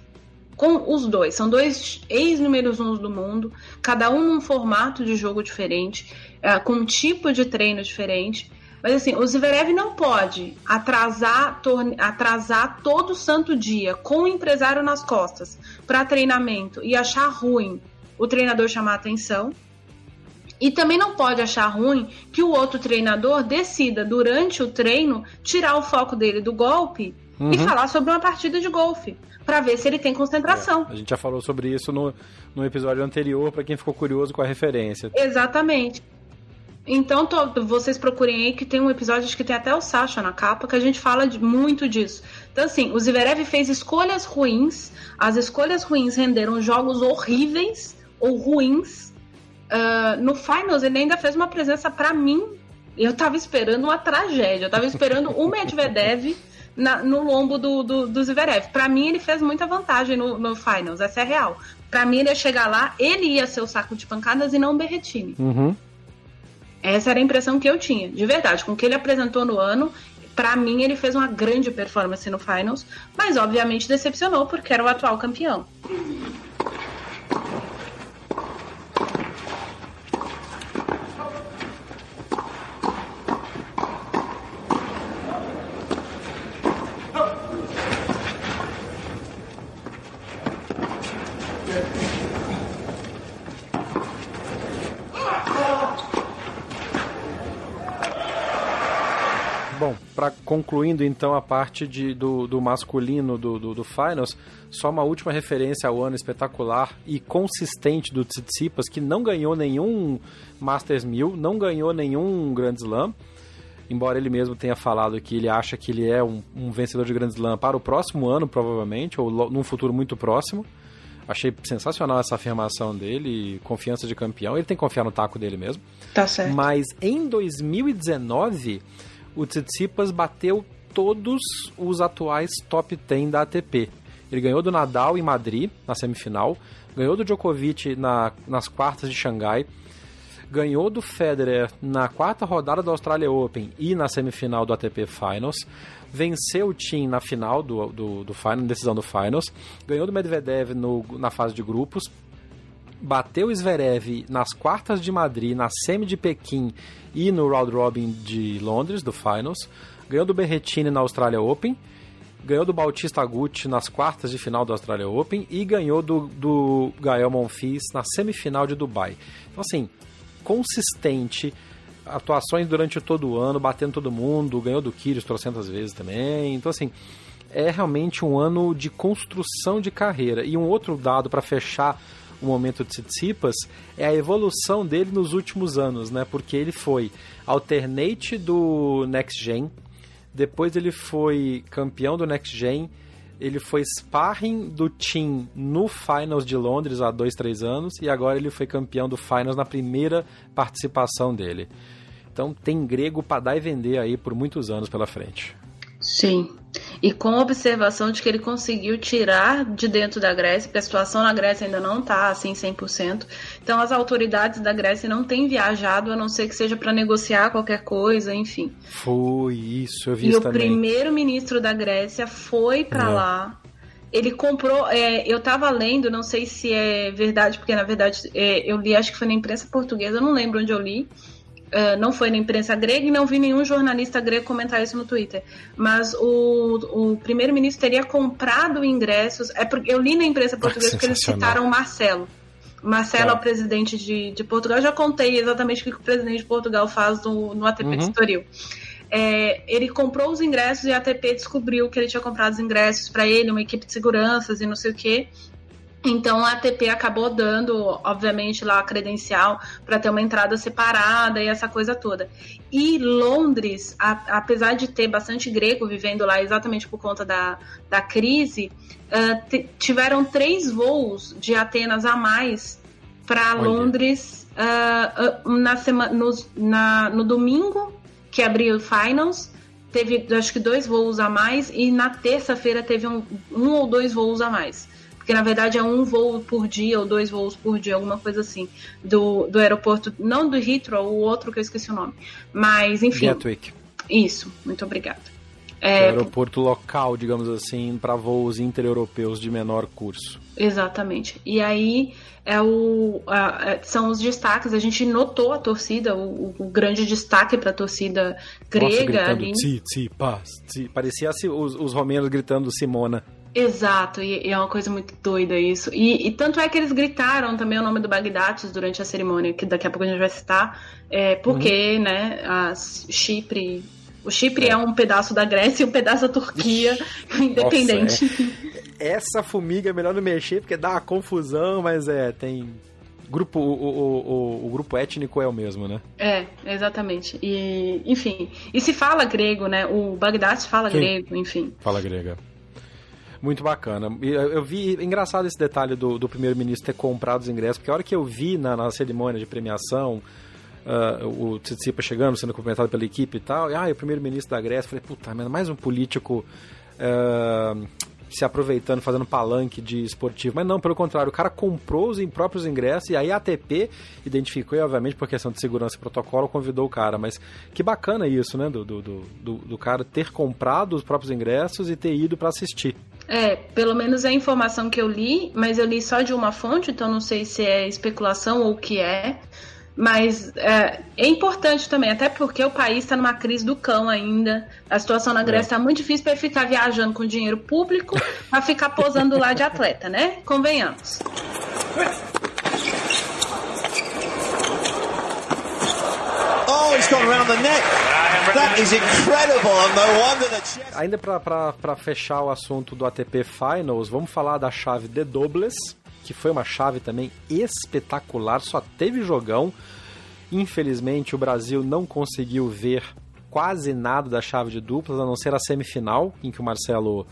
Speaker 3: Com os dois. São dois ex-números uns do mundo, cada um num formato de jogo diferente, é, com um tipo de treino diferente. Mas assim, o Zverev não pode atrasar, atrasar todo santo dia com o empresário nas costas para treinamento e achar ruim o treinador chamar atenção. E também não pode achar ruim que o outro treinador decida, durante o treino, tirar o foco dele do golpe uhum. e falar sobre uma partida de golfe, para ver se ele tem concentração.
Speaker 2: É, a gente já falou sobre isso no, no episódio anterior, para quem ficou curioso com a referência.
Speaker 3: Exatamente. Então, tô, vocês procurem aí que tem um episódio, acho que tem até o Sasha na capa, que a gente fala de, muito disso. Então, assim, o Zverev fez escolhas ruins, as escolhas ruins renderam jogos horríveis ou ruins. Uh, no Finals, ele ainda fez uma presença para mim. Eu tava esperando uma tragédia, eu tava esperando o Medvedev na, no lombo do, do, do Zverev. Pra mim, ele fez muita vantagem no, no Finals, essa é real. Pra mim, ele ia chegar lá, ele ia ser o saco de pancadas e não o Berretini.
Speaker 2: Uhum.
Speaker 3: Essa era a impressão que eu tinha, de verdade. Com o que ele apresentou no ano, para mim ele fez uma grande performance no Finals, mas obviamente decepcionou porque era o atual campeão.
Speaker 2: Para concluindo então a parte de, do, do masculino do, do, do, Finals, só uma última referência ao ano espetacular e consistente do Tsitsipas, que não ganhou nenhum Masters 1000, não ganhou nenhum Grand Slam, embora ele mesmo tenha falado que ele acha que ele é um, um vencedor de Grand Slam para o próximo ano, provavelmente, ou num futuro muito próximo. Achei sensacional essa afirmação dele, confiança de campeão. Ele tem que confiar no taco dele mesmo.
Speaker 3: Tá certo.
Speaker 2: Mas em 2019 o Tsitsipas bateu todos os atuais top 10 da ATP. Ele ganhou do Nadal em Madrid, na semifinal, ganhou do Djokovic na, nas quartas de Xangai, ganhou do Federer na quarta rodada do Australia Open e na semifinal do ATP Finals, venceu o Tim na final do, do, do final, decisão do Finals, ganhou do Medvedev no, na fase de grupos, bateu o Zverev nas quartas de Madrid, na semi de Pequim e no round robin de Londres, do Finals. Ganhou do Berretini na Australia Open. Ganhou do Bautista Agut nas quartas de final da Australia Open. E ganhou do, do Gael Monfils na semifinal de Dubai. Então, assim, consistente. Atuações durante todo o ano, batendo todo mundo. Ganhou do Kyrgios trocentas vezes também. Então, assim, é realmente um ano de construção de carreira. E um outro dado para fechar o momento de Tsitsipas é a evolução dele nos últimos anos, né? Porque ele foi alternate do Next Gen, depois ele foi campeão do Next Gen, ele foi sparring do Team no Finals de Londres há dois, três anos e agora ele foi campeão do Finals na primeira participação dele. Então tem grego para dar e vender aí por muitos anos pela frente.
Speaker 3: Sim. E com a observação de que ele conseguiu tirar de dentro da Grécia, porque a situação na Grécia ainda não está assim 100%. Então as autoridades da Grécia não têm viajado, a não ser que seja para negociar qualquer coisa, enfim.
Speaker 2: Foi isso, eu vi
Speaker 3: e
Speaker 2: isso.
Speaker 3: E o primeiro-ministro da Grécia foi para é. lá. Ele comprou, é, eu estava lendo, não sei se é verdade, porque na verdade é, eu li, acho que foi na imprensa portuguesa, eu não lembro onde eu li, Uh, não foi na imprensa grega e não vi nenhum jornalista grego comentar isso no Twitter. Mas o, o primeiro-ministro teria comprado ingressos. É porque eu li na imprensa portuguesa que eles citaram o Marcelo. Marcelo é o presidente de, de Portugal. Eu já contei exatamente o que o presidente de Portugal faz no, no ATP uhum. de Estoril. É, ele comprou os ingressos e a ATP descobriu que ele tinha comprado os ingressos para ele, uma equipe de seguranças e não sei o quê. Então a ATP acabou dando, obviamente, lá a credencial para ter uma entrada separada e essa coisa toda. E Londres, a, apesar de ter bastante grego vivendo lá exatamente por conta da, da crise, uh, tiveram três voos de Atenas a mais para Londres uh, uh, na semana, no, na, no domingo que abriu o Finals. Teve, acho que, dois voos a mais, e na terça-feira teve um, um ou dois voos a mais porque na verdade é um voo por dia ou dois voos por dia, alguma coisa assim, do, do aeroporto, não do Heathrow, o outro que eu esqueci o nome, mas enfim.
Speaker 2: Gatwick.
Speaker 3: Isso, muito obrigada.
Speaker 2: É, aeroporto local, digamos assim, para voos intereuropeus de menor curso.
Speaker 3: Exatamente. E aí é o, a, é, são os destaques. A gente notou a torcida, o, o grande destaque para a torcida grega. Nossa,
Speaker 2: ali. Tsi, tsi, paz, tsi. Parecia os, os romenos gritando Simona.
Speaker 3: Exato, e, e, é uma coisa muito doida isso. E, e, tanto é que eles gritaram também o nome do Bagdatis durante a cerimônia, que daqui a pouco a gente vai citar, é, porque, uhum. né, a Chipre. O Chipre é. é. um pedaço da Grécia e um pedaço da Turquia, independente.
Speaker 2: Nossa, é. Essa formiga é melhor não mexer, porque dá uma confusão, mas é, tem grupo, o, o, o, o, grupo étnico é o mesmo, né?
Speaker 3: É, exatamente. E, enfim, e se fala grego, né? O Bagdad fala Sim. grego, enfim.
Speaker 2: Fala grega. Muito bacana. Eu vi, engraçado esse detalhe do, do primeiro-ministro ter comprado os ingressos, porque a hora que eu vi na, na cerimônia de premiação, uh, o Tsitsipa chegando, sendo cumprimentado pela equipe e tal, e ah, o primeiro-ministro da Grécia, falei, puta, mais um político uh, se aproveitando, fazendo palanque de esportivo. Mas não, pelo contrário, o cara comprou os próprios ingressos e aí a ATP identificou e, obviamente, por questão de segurança e protocolo, convidou o cara. Mas que bacana isso, né? Do, do, do, do cara ter comprado os próprios ingressos e ter ido para assistir.
Speaker 3: É, pelo menos é a informação que eu li, mas eu li só de uma fonte, então não sei se é especulação ou o que é. Mas é, é, importante também, até porque o país está numa crise do cão ainda. A situação na Grécia está é. muito difícil para ficar viajando com dinheiro público para ficar posando lá de atleta, né? Convenhamos.
Speaker 2: Oh, he's gone around the neck. Ainda para fechar o assunto do ATP Finals, vamos falar da chave de dobles que foi uma chave também espetacular, só teve jogão. Infelizmente, o Brasil não conseguiu ver quase nada da chave de duplas, a não ser a semifinal, em que o Marcelo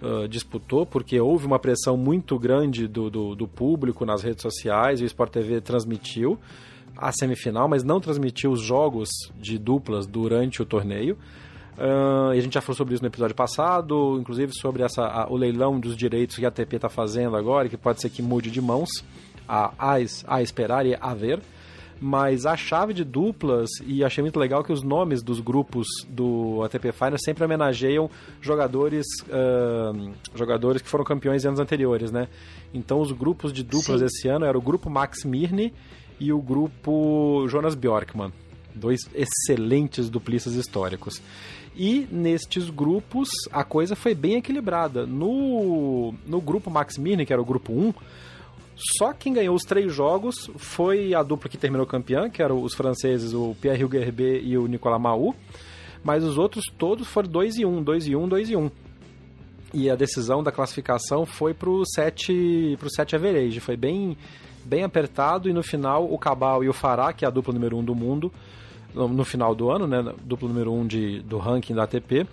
Speaker 2: uh, disputou, porque houve uma pressão muito grande do, do, do público nas redes sociais, e o Sport TV transmitiu a semifinal, mas não transmitiu os jogos de duplas durante o torneio. Uh, e a gente já falou sobre isso no episódio passado, inclusive sobre essa, a, o leilão dos direitos que a ATP está fazendo agora, que pode ser que mude de mãos, a, a, a esperar e a ver. Mas a chave de duplas, e achei muito legal que os nomes dos grupos do ATP Finals sempre homenageiam jogadores, uh, jogadores que foram campeões em anos anteriores, né? Então os grupos de duplas Sim. esse ano eram o grupo Max Mirny e o grupo Jonas Bjorkman. Dois excelentes duplistas históricos. E nestes grupos a coisa foi bem equilibrada. No, no grupo Max Mirny, que era o grupo 1, só quem ganhou os três jogos foi a dupla que terminou campeã, que eram os franceses, o Pierre Huguerbet e o Nicolas Mahou. Mas os outros todos foram 2 e 1, 2 e 1, 2 e 1. E a decisão da classificação foi 7 pro 7 average, foi bem bem apertado e no final o Cabal e o Farah, que é a dupla número 1 um do mundo, no final do ano, né, duplo número 1 um de, do ranking da ATP,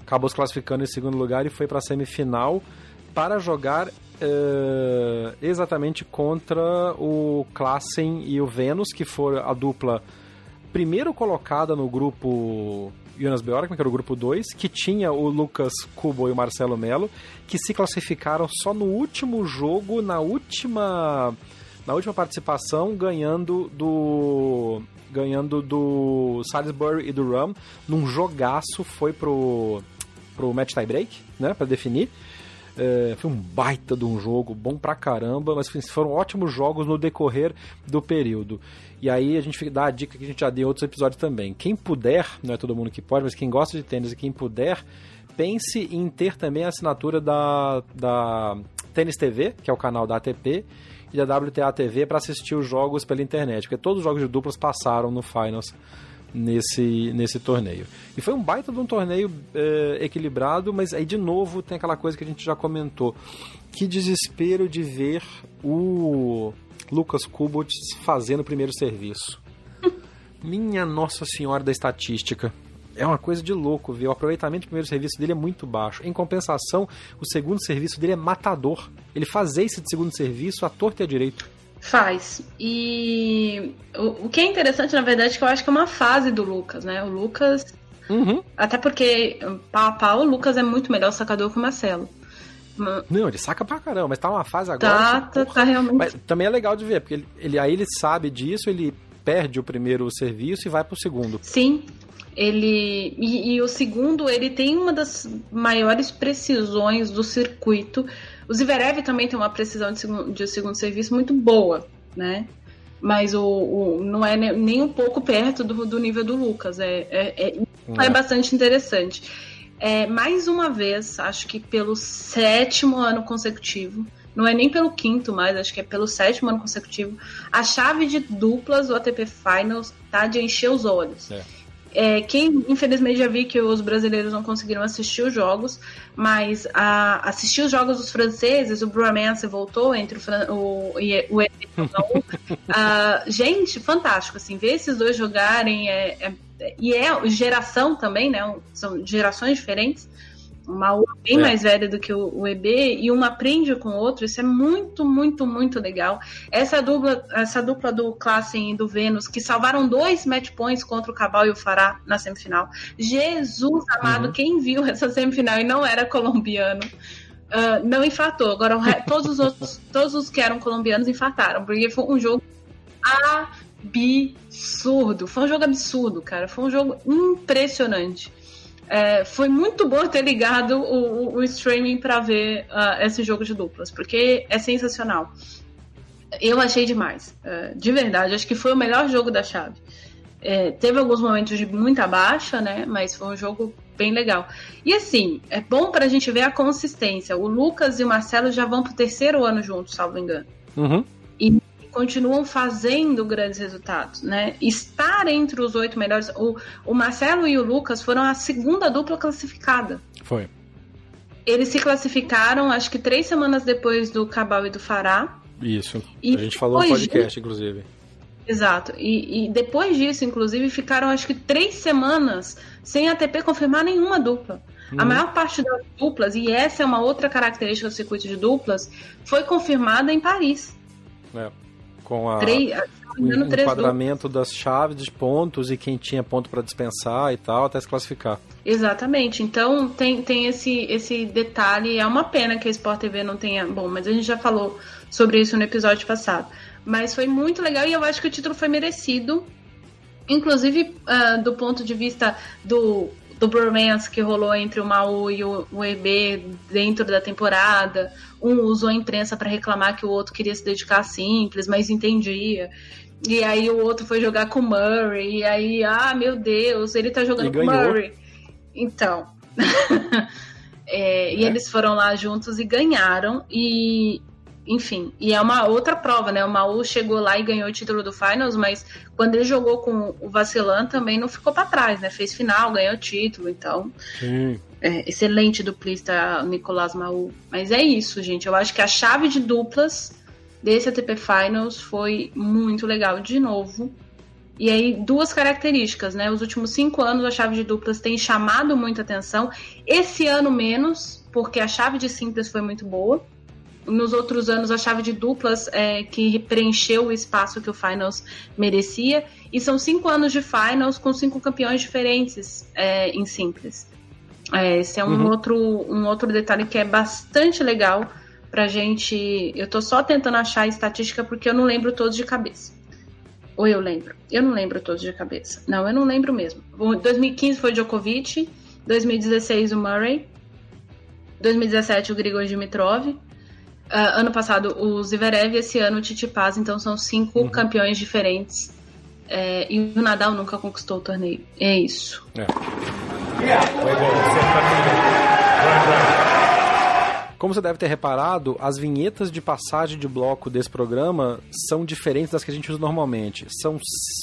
Speaker 2: acabou se classificando em segundo lugar e foi para a semifinal para jogar uh, exatamente contra o Klassen e o Venus, que foram a dupla primeiro colocada no grupo Jonas Bjorkman, que era o grupo 2, que tinha o Lucas Kubo e o Marcelo Melo, que se classificaram só no último jogo, na última na última participação, ganhando do ganhando do Salisbury e do Rum num jogaço, foi pro, pro match tie break, né, para definir. É, foi um baita de um jogo, bom pra caramba, mas foram ótimos jogos no decorrer do período. E aí a gente dá a dica que a gente já deu em outros episódios também. Quem puder, não é todo mundo que pode, mas quem gosta de tênis e quem puder, pense em ter também a assinatura da, da Tênis TV, que é o canal da ATP, e da WTA TV para assistir os jogos pela internet, porque todos os jogos de duplas passaram no Finals nesse, nesse torneio. E foi um baita de um torneio é, equilibrado, mas aí de novo tem aquela coisa que a gente já comentou. Que desespero de ver o Lucas Kubot fazendo o primeiro serviço. Minha Nossa Senhora da Estatística. É uma coisa de louco, viu? O aproveitamento do primeiro serviço dele é muito baixo. Em compensação, o segundo serviço dele é matador. Ele faz esse de segundo serviço à torta e à direito.
Speaker 3: Faz. E o, o que é interessante, na verdade, é que eu acho que é uma fase do Lucas, né? O Lucas.
Speaker 2: Uhum.
Speaker 3: Até porque, pau a pau, o Lucas é muito melhor sacador que o Marcelo.
Speaker 2: Não, ele saca pra caramba, mas tá uma fase agora.
Speaker 3: Tá,
Speaker 2: que,
Speaker 3: tá, tá realmente.
Speaker 2: Mas também é legal de ver, porque ele, ele, aí ele sabe disso, ele perde o primeiro serviço e vai pro segundo.
Speaker 3: Sim. Ele. E, e o segundo, ele tem uma das maiores precisões do circuito. O Zverev também tem uma precisão de segundo, de segundo serviço muito boa, né? Mas o, o, não é nem um pouco perto do, do nível do Lucas. É, é, é, é. é bastante interessante. É, mais uma vez, acho que pelo sétimo ano consecutivo, não é nem pelo quinto mais, acho que é pelo sétimo ano consecutivo, a chave de duplas do ATP Finals tá de encher os olhos.
Speaker 2: É.
Speaker 3: É, quem infelizmente já vi que os brasileiros não conseguiram assistir os jogos, mas a, assistir os jogos dos franceses, o Bromance voltou entre o, o, o, o gente, fantástico assim, ver esses dois jogarem é, é e é geração também, né? São gerações diferentes. Uma U bem é. mais velha do que o, o, EB e uma aprende com o outro. Isso é muito, muito, muito legal. Essa dupla, essa dupla do Klassen e do Vênus, que salvaram dois match points contra o Cabal e o Fará na semifinal. Jesus amado, uhum. quem viu essa semifinal e não era colombiano. Uh, não infartou. Agora, todos os outros, todos os que eram colombianos infartaram, porque foi um jogo absurdo. Foi um jogo absurdo, cara. Foi um jogo impressionante. É, foi muito bom ter ligado o, o streaming para ver uh, esse jogo de duplas, porque é sensacional. Eu achei demais, uh, de verdade. Acho que foi o melhor jogo da chave. É, teve alguns momentos de muita baixa, né? Mas foi um jogo bem legal. E assim, é bom para a gente ver a consistência. O Lucas e o Marcelo já vão pro terceiro ano juntos, salvo engano.
Speaker 2: Uhum.
Speaker 3: E continuam fazendo grandes resultados, né? Estar entre os oito melhores. O, o Marcelo e o Lucas foram a segunda dupla classificada.
Speaker 2: Foi.
Speaker 3: Eles se classificaram, acho que três semanas depois do Cabal e do Fará.
Speaker 2: Isso. E a gente falou no podcast, de... inclusive.
Speaker 3: Exato. E, e, depois disso, inclusive, ficaram acho que três semanas sem a ATP confirmar nenhuma dupla. Uhum. A maior parte das duplas, e essa é uma outra característica do circuito de duplas, foi confirmada em Paris.
Speaker 2: É com a, três, o enquadramento das chaves de pontos e quem tinha ponto para dispensar e tal, até se classificar.
Speaker 3: Exatamente. Então tem, tem esse, esse detalhe. É uma pena que a Sport TV não tenha. Bom, mas a gente já falou sobre isso no episódio passado. Mas foi muito legal e eu acho que o título foi merecido. Inclusive, uh, do ponto de vista do do bromance que rolou entre o Maú e o, o EB dentro da temporada. Um usou a imprensa para reclamar que o outro queria se dedicar simples, mas entendia. E aí o outro foi jogar com o Murray. E aí, ah, meu Deus, ele tá jogando com o Murray. Então. é, é. E eles foram lá juntos e ganharam. E, enfim, e é uma outra prova, né? O Maú chegou lá e ganhou o título do Finals, mas quando ele jogou com o Vacilan também não ficou para trás, né? Fez final, ganhou o título, então.
Speaker 2: Sim.
Speaker 3: É, excelente duplista Nicolás Maú. Mas é isso, gente. Eu acho que a chave de duplas desse ATP Finals foi muito legal de novo. E aí, duas características, né? Os últimos cinco anos a chave de duplas tem chamado muita atenção. Esse ano menos, porque a chave de simples foi muito boa nos outros anos a chave de duplas é, que preencheu o espaço que o Finals merecia. E são cinco anos de Finals com cinco campeões diferentes é, em simples. É, esse é um, uhum. outro, um outro detalhe que é bastante legal pra gente. Eu tô só tentando achar a estatística porque eu não lembro todos de cabeça. Ou eu lembro? Eu não lembro todos de cabeça. Não, eu não lembro mesmo. 2015 foi Djokovic, 2016 o Murray, 2017 o Grigor Dimitrov. Uh, ano passado o Zverev e esse ano o Titi Paz. Então são cinco
Speaker 2: Uhum.
Speaker 3: campeões diferentes. É, e o Nadal nunca conquistou o torneio. É isso.
Speaker 2: Como você deve ter reparado, as vinhetas de passagem de bloco desse programa são diferentes das que a gente usa normalmente. São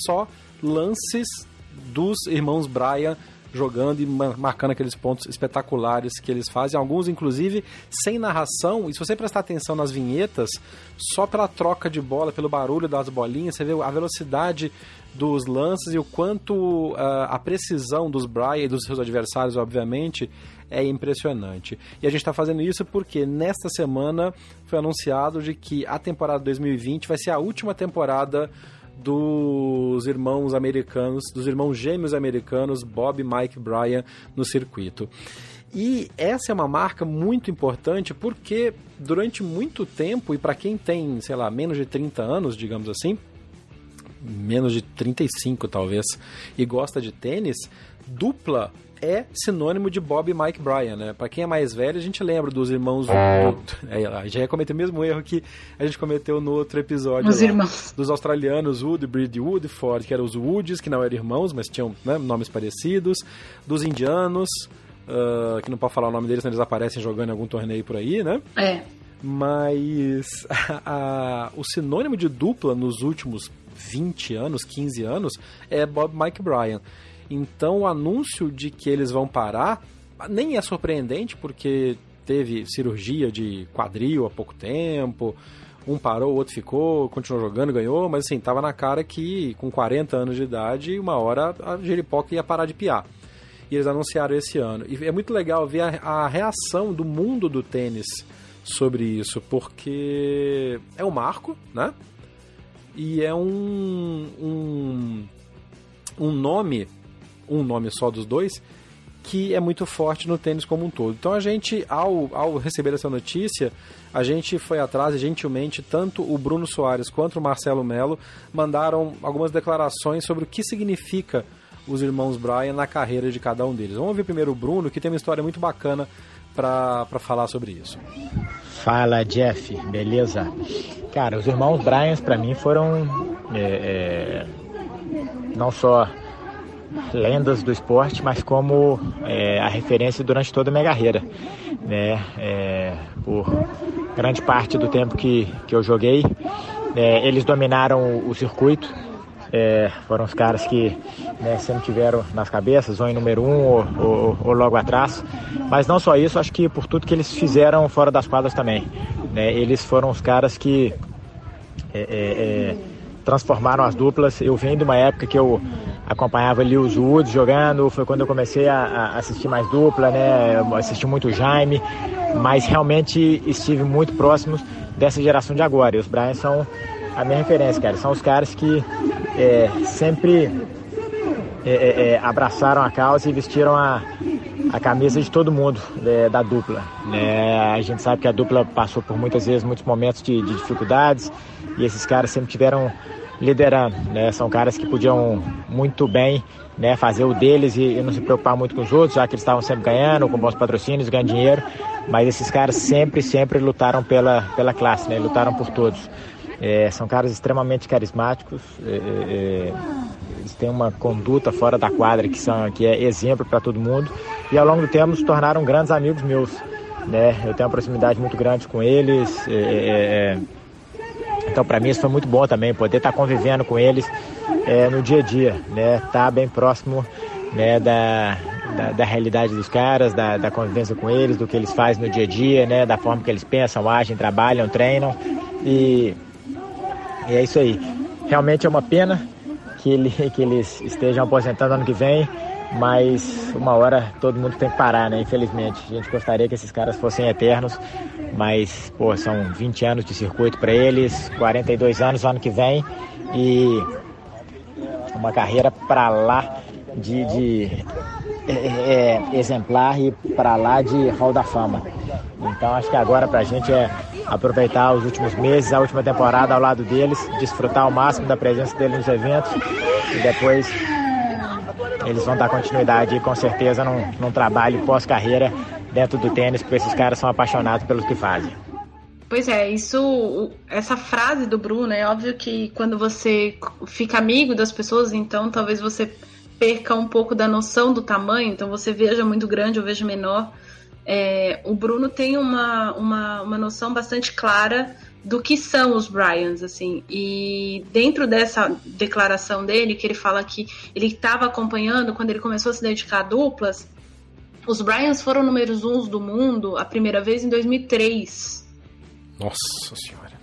Speaker 2: só lances dos irmãos Bryan jogando e ma- marcando aqueles pontos espetaculares que eles fazem, alguns inclusive sem narração. E se você prestar atenção nas vinhetas, só pela troca de bola, pelo barulho das bolinhas, você vê a velocidade dos lances e o quanto ah, a precisão dos Bryan e dos seus adversários, obviamente, é impressionante. E a gente está fazendo isso porque nesta semana foi anunciado de que a temporada 2020 vai ser a última temporada dos irmãos americanos, dos irmãos gêmeos americanos, Bob e Mike Bryan, no circuito. E essa é uma marca muito importante porque durante muito tempo, e para quem tem, sei lá, menos de 30 anos, digamos assim, menos de 35 talvez, e gosta de tênis, dupla é sinônimo de Bob e Mike Bryan, né? Pra quem é mais velho, a gente lembra dos irmãos. Do, é, já ia cometer o mesmo erro que a gente cometeu no outro episódio.
Speaker 3: Os
Speaker 2: lá,
Speaker 3: irmãos.
Speaker 2: Dos australianos Woodbridge e Woodford, que eram os Woods, que não eram irmãos, mas tinham né, nomes parecidos. Dos indianos, ah, que não pode falar o nome deles, senão eles aparecem jogando em algum torneio por aí, né?
Speaker 3: É.
Speaker 2: Mas a- a- o sinônimo de dupla nos últimos 20 anos, 15 anos, é Bob Mike Bryan. Então o anúncio de que eles vão parar nem é surpreendente, porque teve cirurgia de quadril há pouco tempo. Um parou, o outro ficou, continuou jogando, ganhou, mas assim, tava na cara que com 40 anos de idade, uma hora a Jeripoca ia parar de piar. E eles anunciaram esse ano. E é muito legal ver a, a reação do mundo do tênis sobre isso, porque é um marco, né? E é um, um, um nome, um nome só dos dois, que é muito forte no tênis como um todo. Então a gente, ao, ao receber essa notícia, a gente foi atrás e gentilmente, tanto o Bruno Soares quanto o Marcelo Melo mandaram algumas declarações sobre o que significa os irmãos Bryan na carreira de cada um deles. Vamos ver primeiro o Bruno, que tem uma história muito bacana para falar sobre isso.
Speaker 10: Fala Jeff, beleza? Cara, os irmãos Bryans para mim foram é, é, não só lendas do esporte, mas como é, a referência durante toda a minha carreira. Né? É, por grande parte do tempo que, que eu joguei, é, eles dominaram o, o circuito. É, foram os caras que né, sempre tiveram nas cabeças, ou em número um ou, ou, ou logo atrás. Mas não só isso, acho que por tudo que eles fizeram fora das quadras também. né? Eles foram os caras que é, é, transformaram as duplas. Eu vim de uma época que eu acompanhava ali os Woods jogando, foi quando eu comecei a, a assistir mais dupla, né? Assisti muito o Jaime, mas realmente estive muito próximo dessa geração de agora. E os Bryans são a minha referência, cara. São os caras que é, sempre é, é, é, abraçaram a causa e vestiram a, a camisa de todo mundo é, da dupla. Né? A gente sabe que a dupla passou por muitas vezes muitos momentos de, de dificuldades e esses caras sempre tiveram liderando. Né? São caras que podiam muito bem né, fazer o deles e, e não se preocupar muito com os outros, já que eles estavam sempre ganhando, com bons patrocínios, ganhando dinheiro. Mas esses caras sempre, sempre lutaram pela, pela classe, né? lutaram por todos. É, são caras extremamente carismáticos, é, é, eles têm uma conduta fora da quadra que, são, que é exemplo para todo mundo e ao longo do tempo se tornaram grandes amigos meus. Né? Eu tenho uma proximidade muito grande com eles, é, é, então para mim isso foi muito bom também, poder estar tá convivendo com eles é, no dia a dia, né? Tá bem próximo né, da, da, da, realidade dos caras, da, da convivência com eles, do que eles fazem no dia a dia, né? Da forma que eles pensam, agem, trabalham, treinam e e é isso aí. Realmente é uma pena que, ele, que eles estejam aposentando ano que vem, mas uma hora todo mundo tem que parar, né? Infelizmente. A gente gostaria que esses caras fossem eternos, mas, pô, são 20 anos de circuito para eles, 42 anos ano que vem e uma carreira para lá de, de é, é, exemplar e para lá de Hall da Fama. Então acho que agora pra gente é aproveitar os últimos meses, a última temporada ao lado deles, desfrutar ao máximo da presença deles nos eventos e depois eles vão dar continuidade com certeza num, num trabalho pós-carreira dentro do tênis, porque esses caras são apaixonados pelo que fazem.
Speaker 3: Pois é, isso, essa frase do Bruno, é óbvio que quando você fica amigo das pessoas, então talvez você perca um pouco da noção do tamanho, então você veja muito grande ou veja menor. É, o Bruno tem uma, uma, uma noção bastante clara do que são os Bryans, assim. E dentro dessa declaração dele, que ele fala que ele estava acompanhando quando ele começou a se dedicar a duplas, os Bryans foram números uns do mundo a primeira vez em 2003.
Speaker 2: Nossa senhora.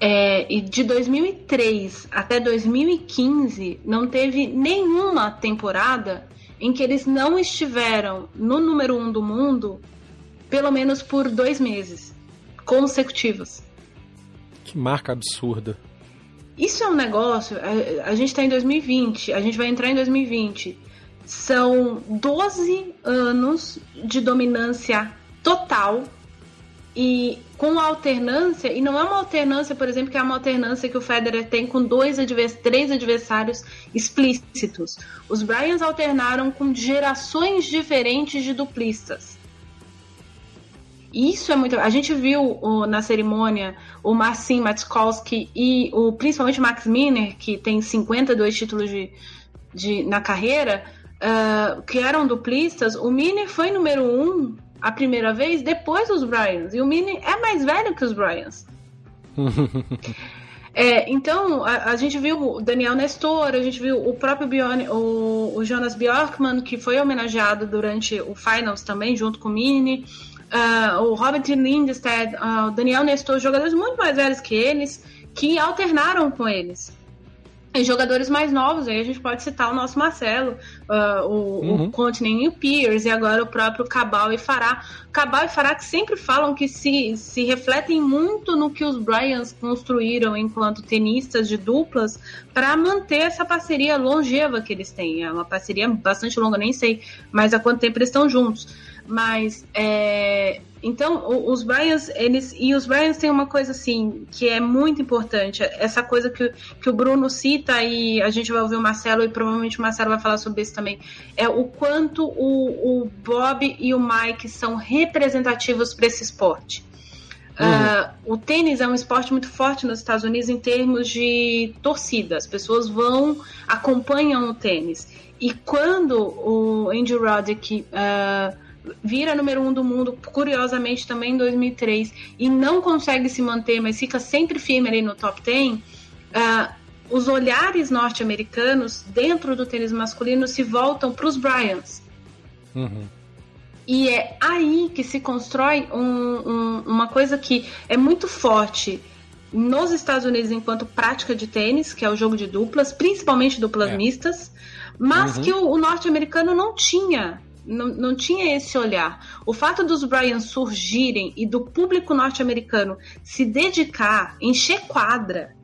Speaker 3: É, e de 2003 até 2015 não teve nenhuma temporada em que eles não estiveram no número um do mundo pelo menos por dois meses consecutivos.
Speaker 2: Que marca absurda.
Speaker 3: Isso é um negócio. A, a gente está em 2020, a gente vai entrar em 2020. São 12 anos de dominância total e com alternância, e não é uma alternância, por exemplo, que é uma alternância que o Federer tem com dois advers três adversários explícitos. Os Bryans alternaram com gerações diferentes de duplistas. Isso é muito. A gente viu o, na cerimônia o Marcin Matkowski e o principalmente o Max Miner, que tem 52 títulos de, de, na carreira, uh, que eram duplistas. O Miner foi número um a primeira vez depois dos Bryans. E o Miner é mais velho que os Bryans. É, então, a, a, gente viu o Daniel Nestor, a gente viu o próprio Bjorn, o, o, Jonas Bjorkman, que foi homenageado durante o Finals também, junto com o Mini uh, o Robert Lindstedt, uh, o Daniel Nestor, jogadores muito mais velhos que eles, que alternaram com eles. E jogadores mais novos, aí a gente pode citar o nosso Marcelo, uh, o, uhum. o Continent e o Pierce, e agora o próprio Cabal e Fará. Cabal e Fará que sempre falam que se, se refletem muito no que os Bryans construíram enquanto tenistas de duplas para manter essa parceria longeva que eles têm. É uma parceria bastante longa, nem sei mais há quanto tempo eles estão juntos. Mas é, então os Bryans, eles e os Bryans têm uma coisa assim que é muito importante, essa coisa que, que o Bruno cita e a gente vai ouvir o Marcelo e provavelmente o Marcelo vai falar sobre isso também, é o quanto o, o Bob e o Mike são representativos para esse esporte. Uhum. Uh, o tênis é um esporte muito forte nos Estados Unidos em termos de torcida. As pessoas vão, acompanham o tênis. E quando o Andy Roddick uh, vira número um do mundo, curiosamente também em 2003, e não consegue se manter, mas fica sempre firme ali no top 10, uh, ah, os olhares norte-americanos dentro do tênis masculino se voltam para os Bryans. Uhum. E é aí que se constrói um, um, uma coisa que é muito forte nos Estados Unidos enquanto prática de tênis, que é o jogo de duplas, principalmente duplas é. mistas, mas uhum. que o, o norte-americano não tinha não, não tinha esse olhar. O fato dos Bryans surgirem e do público norte-americano se dedicar, encher quadra.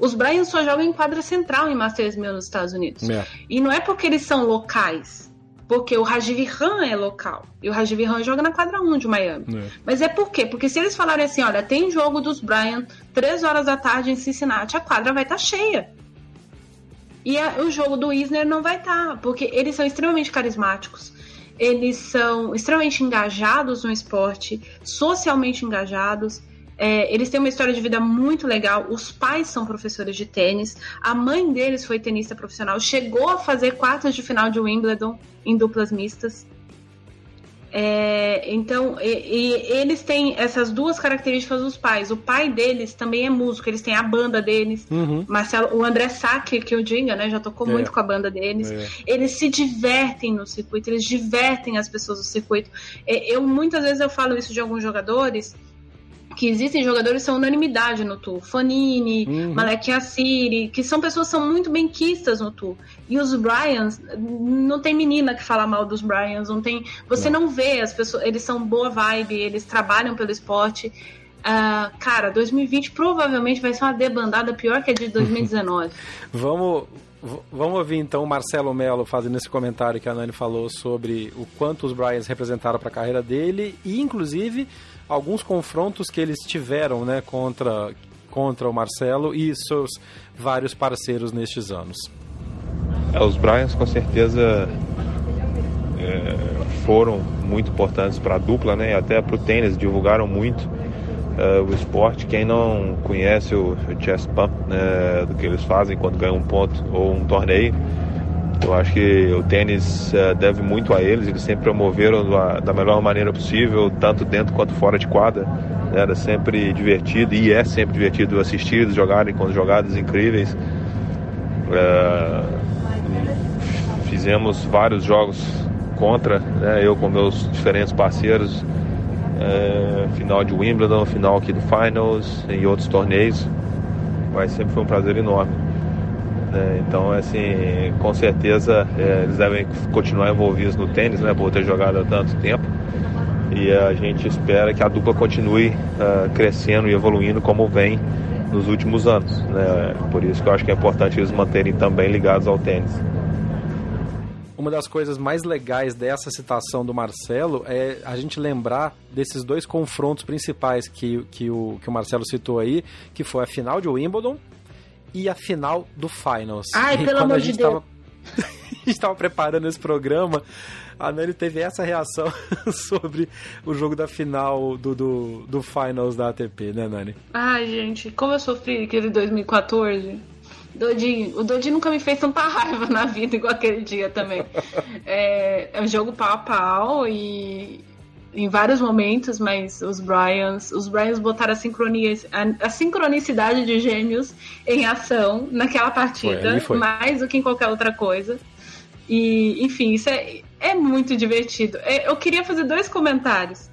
Speaker 3: Os Bryans só jogam em quadra central em Masters 1000 nos Estados Unidos. É. E não é porque eles são locais. Porque o Rajiv Ram é local. E o Rajiv Ram joga na quadra 1 de Miami. É. Mas é por quê? Porque se eles falarem assim, olha, tem jogo dos Bryans 3 horas da tarde em Cincinnati, a quadra vai estar tá cheia. E a, o jogo do Isner não vai estar, tá, porque eles são extremamente carismáticos eles são extremamente engajados no esporte, socialmente engajados. É, eles têm uma história de vida muito legal. Os pais são professores de tênis. A mãe deles foi tenista profissional. Chegou a fazer quartas de final de Wimbledon em duplas mistas. É, então, e, e eles têm essas duas características dos pais. O pai deles também é músico, eles têm a banda deles. Uhum. Marcelo, o André Sacchi, que eu diga, né? Já tocou é. muito com a banda deles. É. Eles se divertem no circuito, eles divertem as pessoas no circuito. É, eu muitas vezes eu falo isso de alguns jogadores que existem jogadores que são unanimidade no tour. Fanini, uhum. Malek Assiri, que são pessoas que são muito bem quistas no tour. E os Bryans, não tem menina que fala mal dos Bryans, não tem. Você não, não vê as pessoas, eles são boa vibe, eles trabalham pelo esporte. Uh, cara, 2020 provavelmente vai ser uma debandada pior que a de 2019.
Speaker 2: Vamos. Vamos ouvir então o Marcelo Melo fazendo esse comentário que a Nani falou sobre o quanto os Bryans representaram para a carreira dele e, inclusive, alguns confrontos que eles tiveram né, contra, contra o Marcelo e seus vários parceiros nestes anos.
Speaker 11: É, os Bryans com certeza é, foram muito importantes para a dupla, né? Até para o tênis, divulgaram muito é, o esporte. Quem não conhece o, o chest pump, né, do que eles fazem quando ganham um ponto ou um torneio, eu acho que o tênis é, deve muito a eles. Eles sempre promoveram da, melhor maneira possível, tanto dentro quanto fora de quadra. Era sempre divertido e é sempre divertido assistir eles jogarem com jogadas incríveis. É, fizemos vários jogos contra, né, eu com meus diferentes parceiros, é, final de Wimbledon, final aqui do Finals e outros torneios, mas sempre foi um prazer enorme. Né, então, assim, com certeza é, eles devem continuar envolvidos no tênis, né, por ter jogado há tanto tempo. E a gente espera que a dupla continue uh, crescendo e evoluindo como vem nos últimos anos. Né? Por isso que eu acho que é importante eles manterem também ligados ao tênis
Speaker 2: uma das coisas mais legais dessa citação do Marcelo é a gente lembrar desses dois confrontos principais que, que, o, que o Marcelo citou aí, que foi a final de Wimbledon e a final do Finals.
Speaker 3: Ai,
Speaker 2: e
Speaker 3: pelo amor de Deus.
Speaker 2: Tava, a gente estava preparando esse programa, a Nani teve essa reação sobre o jogo da final do, do, do Finals da ATP, né, Nani?
Speaker 3: Ai, gente, como eu sofri aquele 2014. Dodinho, o Dodinho nunca me fez tanta raiva na vida igual aquele dia também. é, é um jogo pau a pau e em vários momentos, mas os Bryans, os Bryans botaram a, sincronia, a, a sincronicidade de gêmeos em ação naquela partida, foi, foi. mais do que em qualquer outra coisa. E, enfim, isso é, é muito divertido. É, eu queria fazer dois comentários.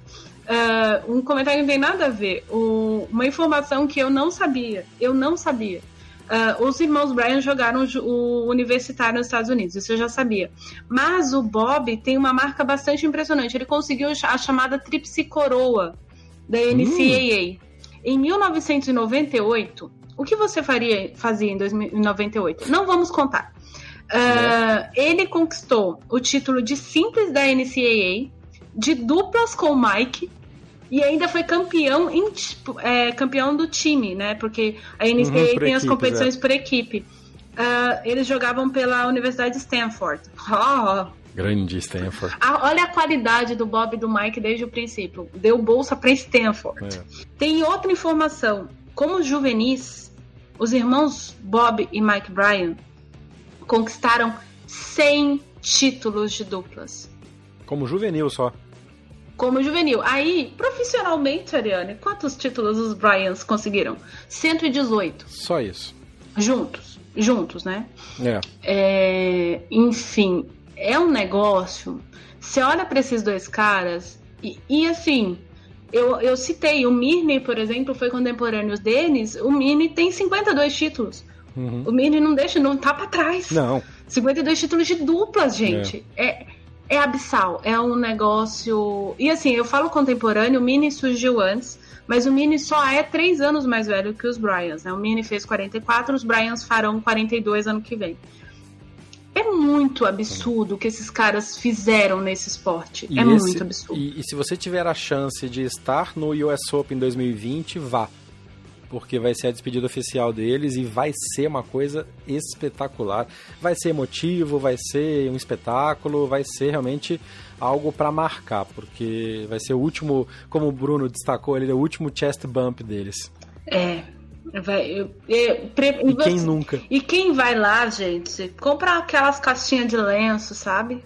Speaker 3: Uh, um comentário que não tem nada a ver. O, uma informação que eu não sabia. Eu não sabia. Uh, os irmãos Bryan jogaram o universitário nos Estados Unidos, isso eu já sabia. Mas o Bob tem uma marca bastante impressionante. Ele conseguiu a chamada Tríplice Coroa da NCAA. Hum. Em 1998, o que você faria, fazia em 1998? Não vamos contar. Uh, ele conquistou o título de simples da NCAA, de duplas com o Mike e ainda foi campeão, em, é, campeão do time, né? Porque a NCAA uhum, tem equipe, as competições é. por equipe. Uh, eles jogavam pela Universidade de Stanford. Oh,
Speaker 2: Grande Stanford.
Speaker 3: A, olha a qualidade do Bob e do Mike desde o princípio. Deu bolsa para Stanford. É. Tem outra informação. Como juvenis, os irmãos Bob e Mike Bryan conquistaram 100 títulos de duplas.
Speaker 2: Como juvenil só
Speaker 3: como juvenil. Aí, profissionalmente, Ariane, quantos títulos os Bryans conseguiram? 118.
Speaker 2: Só isso.
Speaker 3: Juntos. Juntos, né?
Speaker 2: É.
Speaker 3: é enfim, é um negócio. Você olha para esses dois caras e, e assim, eu, eu citei, o Mirne, por exemplo, foi contemporâneo deles. O Mirne tem 52 títulos. Uhum. O Mirne não deixa, não tá pra trás.
Speaker 2: Não.
Speaker 3: 52 títulos de duplas, gente. É. é é abissal, é um negócio. E assim, eu falo contemporâneo, o Mini surgiu antes, mas o Mini só é três anos mais velho que os Bryans, né? O Mini fez 44, os Bryans farão 42 ano que vem. É muito absurdo o que esses caras fizeram nesse esporte. E é esse, muito absurdo.
Speaker 2: E, e se você tiver a chance de estar no US Open 2020, vá porque vai ser a despedida oficial deles e vai ser uma coisa espetacular. Vai ser emotivo, vai ser um espetáculo, vai ser realmente algo para marcar, porque vai ser o último, como o Bruno destacou, ele é o último chest bump deles.
Speaker 3: É. Vai, eu, eu, pre,
Speaker 2: e quem nunca?
Speaker 3: E quem vai lá, gente, compra aquelas caixinhas de lenço, sabe?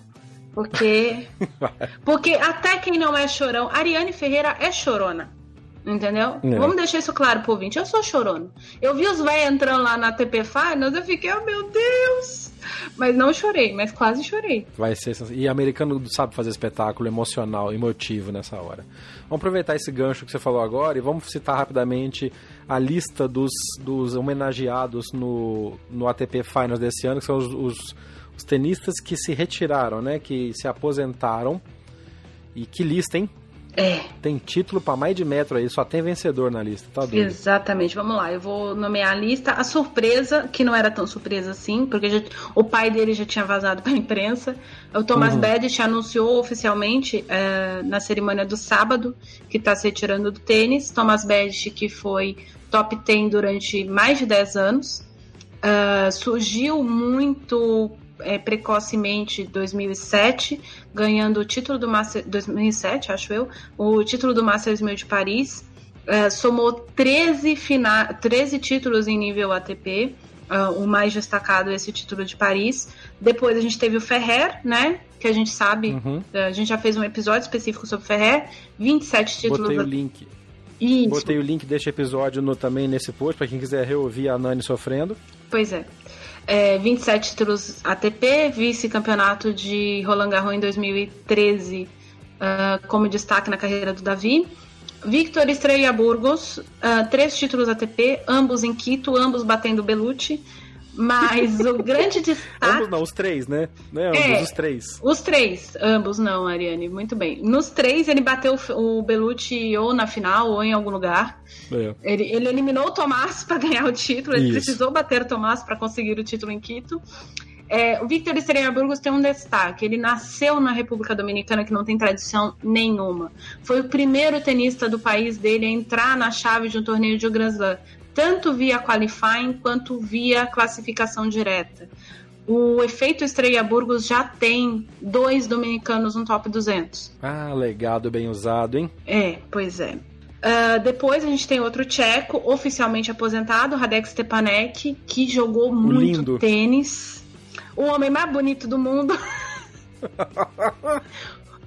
Speaker 3: Porque. porque até quem não é chorão. Ariane Ferreira é chorona. Entendeu? É. Vamos deixar isso claro pro ouvinte. Eu sou chorona. Eu vi os velhos entrando lá na TP Finals, eu fiquei, oh meu Deus! Mas não chorei, mas quase chorei.
Speaker 2: Vai ser. E americano sabe fazer espetáculo emocional, emotivo nessa hora. Vamos aproveitar esse gancho que você falou agora e vamos citar rapidamente a lista dos, dos homenageados no, no ATP Finals desse ano, que são os, os, os tenistas que se retiraram, né? Que se aposentaram. E que lista, hein?
Speaker 3: É.
Speaker 2: Tem título para mais de metro aí, só tem vencedor na lista, tá doido?
Speaker 3: Exatamente, vamos lá, eu vou nomear a lista. A surpresa, que não era tão surpresa assim, porque já, o pai dele já tinha vazado para a imprensa. O Thomas uhum. Anunciou oficialmente é, na cerimônia do sábado que está se retirando do tênis. Thomas Bedic, que foi top 10 durante mais de 10 anos. Uh, surgiu muito é, precocemente 2007, ganhando o título do Master 2007, acho eu, o título do Masters 1000 de Paris. É, somou 13, fina, 13 títulos em nível ATP. Uh, o mais destacado é esse título de Paris. Depois a gente teve o Ferrer, né? Que a gente sabe,
Speaker 2: Uhum.
Speaker 3: uh, a gente já fez um episódio específico sobre o Ferrer. 27 títulos.
Speaker 2: Botei o link.
Speaker 3: Isso.
Speaker 2: Botei o link deste episódio no, também nesse post, pra quem quiser reouvir a Nani sofrendo.
Speaker 3: Pois é. É, 27 títulos ATP, vice-campeonato de Roland Garros em 2013, uh, como destaque na carreira do Davi. Victor Estrella Burgos, uh, três títulos ATP, ambos em Quito, ambos batendo Belucci. Mas o grande destaque.
Speaker 2: Ambos não, os três, né? Né, ambos,
Speaker 3: É.
Speaker 2: os três.
Speaker 3: Os três, ambos não, Ariane, muito bem. Nos três ele bateu o Belucci ou na final ou em algum lugar.
Speaker 2: É.
Speaker 3: Ele, ele eliminou o Tomás para ganhar o título, ele
Speaker 2: Isso.
Speaker 3: precisou bater o Tomás para conseguir o título em Quito. É, o Victor Estrella Burgos tem um destaque. Ele nasceu na República Dominicana, que não tem tradição nenhuma. Foi o primeiro tenista do país dele a entrar na chave de um torneio de Grand Slam, tanto via qualifying quanto via classificação direta. O efeito Estrella Burgos já tem dois dominicanos no top 200.
Speaker 2: Ah, legado bem usado, hein?
Speaker 3: É, pois é. Ah, depois a gente tem outro tcheco, oficialmente aposentado, Radek Stepanek, que jogou muito
Speaker 2: lindo.
Speaker 3: tênis. O homem mais bonito do mundo.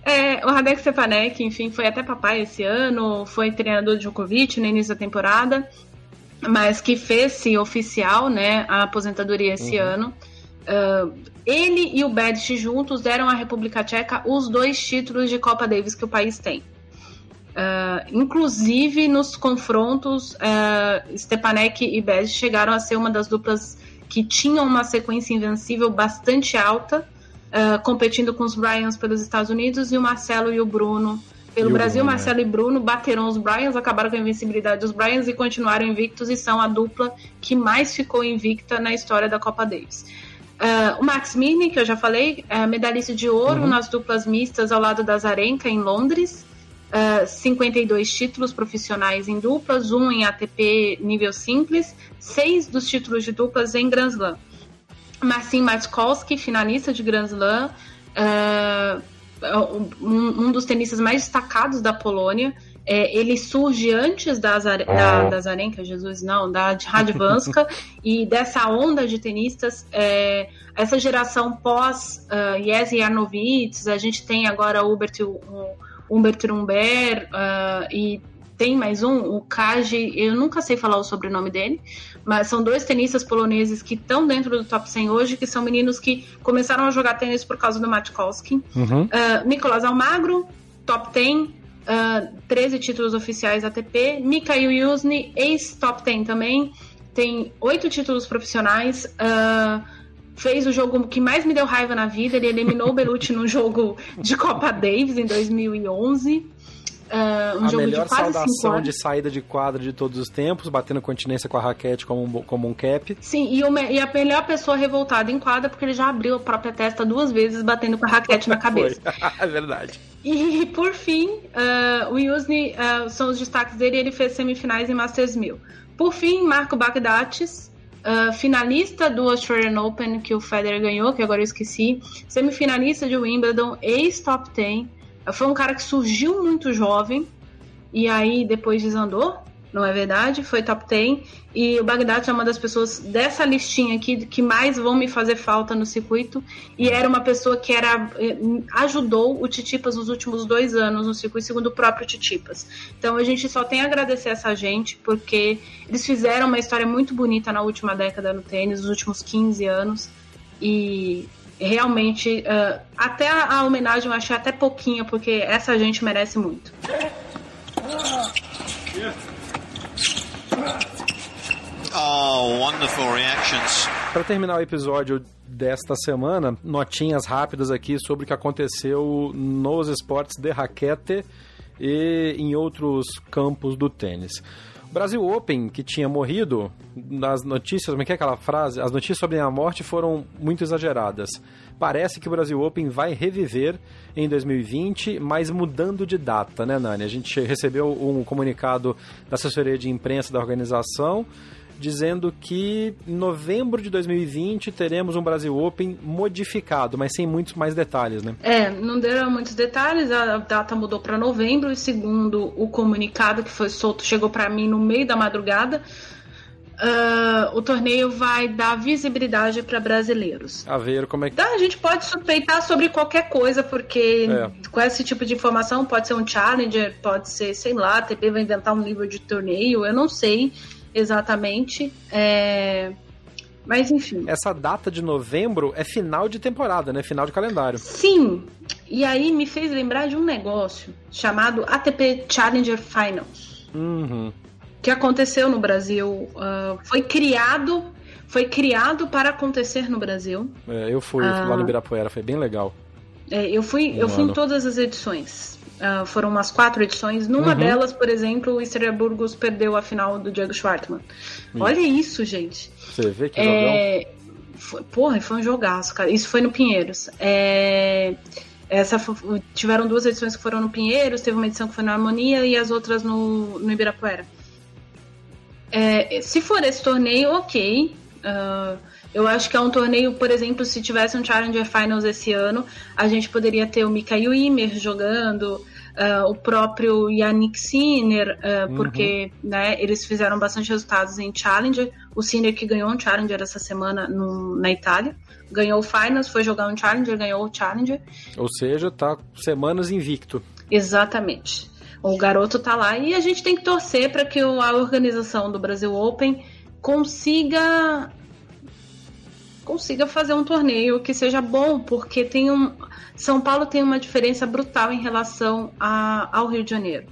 Speaker 3: É, o Radek Stepanek, enfim, foi até papai esse ano, foi treinador de Djokovic no início da temporada, mas que fez-se oficial, né, a aposentadoria esse
Speaker 12: Uhum.
Speaker 3: ano. Ah, ele e o Bedic juntos deram à República Tcheca os dois títulos de Copa Davis que o país tem. Ah, inclusive nos confrontos, uh, Stepanek e Bez chegaram a ser uma das duplas que tinham uma sequência invencível bastante alta, competindo com os Bryans pelos Estados Unidos e o Marcelo e o Bruno pelo Brasil.
Speaker 12: Bruno,
Speaker 3: Marcelo e Bruno bateram os Bryans, acabaram com a invencibilidade dos Bryans e continuaram invictos e são a dupla que mais ficou invicta na história da Copa Davis. Ah, o Max Mirny, que eu já falei, é medalhista de ouro
Speaker 12: Uhum.
Speaker 3: nas duplas mistas ao lado da Zarenka em Londres. Ah, 52 títulos profissionais em duplas, um em ATP nível simples, seis dos títulos de duplas em Grand Slam. Marcin Matkowski, finalista de Grand Slam, ah, um, um dos tenistas mais destacados da Polônia. É, ele surge antes da, Zare, da, da Zarenka, Jesus, não, da Radvanska, e dessa onda de tenistas, é, essa geração pós uh, Jesse Arnovitz, a gente tem agora o Hubert, o Humbert Humbert, uh, e tem mais um, o Kaji, eu nunca sei falar o sobrenome dele, mas são dois tenistas poloneses que estão dentro do top 100 hoje, que são meninos que começaram a jogar tênis por causa do Matkowski.
Speaker 2: Uhum.
Speaker 3: Uh, Nicolas Almagro, top 10, uh, 13 títulos oficiais ATP. Mikhail Yuzny, ex-top 10 também, tem oito títulos profissionais. Uh, fez o jogo que mais me deu raiva na vida. Ele eliminou o Belucci num jogo de Copa Davis em 2011. Uh, um
Speaker 2: a melhor saudação de saída de quadra de todos os tempos, batendo continência com a raquete como um, como um cap.
Speaker 3: Sim, e, e a melhor pessoa revoltada em quadra porque ele já abriu a própria testa duas vezes batendo com a raquete na cabeça.
Speaker 2: é verdade.
Speaker 3: E por fim, uh, o Yuzny uh, são os destaques dele. Ele fez semifinais em Masters 1000. Por fim, Marco Bagdatis, uh, finalista do Australian Open que o Federer ganhou, que agora eu esqueci. Semifinalista de Wimbledon, ex-top 10. Foi um cara que surgiu muito jovem e aí depois desandou. Não é verdade? Foi top 10. E o Bagdad é uma das pessoas dessa listinha aqui que mais vão me fazer falta no circuito. E era uma pessoa que era eh, ajudou o Titipas nos últimos dois anos no circuito, segundo o próprio Titipas. Então a gente só tem a agradecer essa gente, porque eles fizeram uma história muito bonita na última década no tênis, nos últimos 15 anos. E realmente, eh, até a, a homenagem eu achei até pouquinha, porque essa gente merece muito.
Speaker 13: Oh, wonderful reactions.
Speaker 2: Para terminar o episódio desta semana, notinhas rápidas aqui sobre o que aconteceu nos esportes de raquete e em outros campos do tênis. Brasil Open, que tinha morrido, nas notícias, como é é aquela frase? As notícias sobre a morte foram muito exageradas. Parece que o Brasil Open vai reviver em 2020, mas mudando de data, né, Nani? A gente recebeu um comunicado da assessoria de imprensa da organização dizendo que em novembro de 2020 teremos um Brasil Open modificado, mas sem muitos mais detalhes, né?
Speaker 3: É, não deram muitos detalhes, a data mudou para novembro, e segundo o comunicado que foi solto, chegou para mim no meio da madrugada. Uh, o torneio vai dar visibilidade para brasileiros.
Speaker 2: A ver como é que.
Speaker 3: Então, a gente pode suspeitar sobre qualquer coisa, porque
Speaker 2: É.
Speaker 3: com esse tipo de informação pode ser um challenger, pode ser, sei lá, a TP vai inventar um livro de torneio, eu não sei exatamente. É... Mas enfim.
Speaker 2: Essa data de novembro é final de temporada, né? Final de calendário.
Speaker 3: Sim, e aí me fez lembrar de um negócio chamado ATP Challenger Finals.
Speaker 2: Uhum.
Speaker 3: que aconteceu no Brasil. ah, foi criado, foi criado para acontecer no Brasil.
Speaker 2: É, eu fui
Speaker 3: Ah.
Speaker 2: lá no Ibirapuera, foi bem legal.
Speaker 3: É, eu fui, eu
Speaker 2: Um
Speaker 3: fui em todas as edições. Ah, foram umas quatro edições. Numa
Speaker 2: Uhum.
Speaker 3: delas, por exemplo, o Estrela Burgos perdeu a final do Diego Schwartzman.
Speaker 2: Ih.
Speaker 3: Olha isso, gente.
Speaker 2: Você vê que jogão.
Speaker 3: É, foi, porra, foi um jogaço, cara. Isso foi no Pinheiros. É, essa fo- tiveram duas edições que foram no Pinheiros, teve uma edição que foi na Harmonia e as outras no, no Ibirapuera. É, se for esse torneio, ok. Ah, eu acho que é um torneio, por exemplo, se tivesse um Challenger Finals esse ano, a gente poderia ter o Mikael Ymer jogando, ah, o próprio Yannick Sinner, ah,
Speaker 12: Uhum.
Speaker 3: porque né, eles fizeram bastante resultados em Challenger. O Sinner que ganhou um Challenger essa semana no- na Itália. Ganhou o Finals, foi jogar um Challenger, ganhou o Challenger.
Speaker 2: Ou seja, tá semanas invicto.
Speaker 3: Exatamente. O garoto tá lá e a gente tem que torcer para que a organização do Brasil Open consiga consiga fazer um torneio que seja bom, porque tem um São Paulo tem uma diferença brutal em relação a- ao Rio de Janeiro.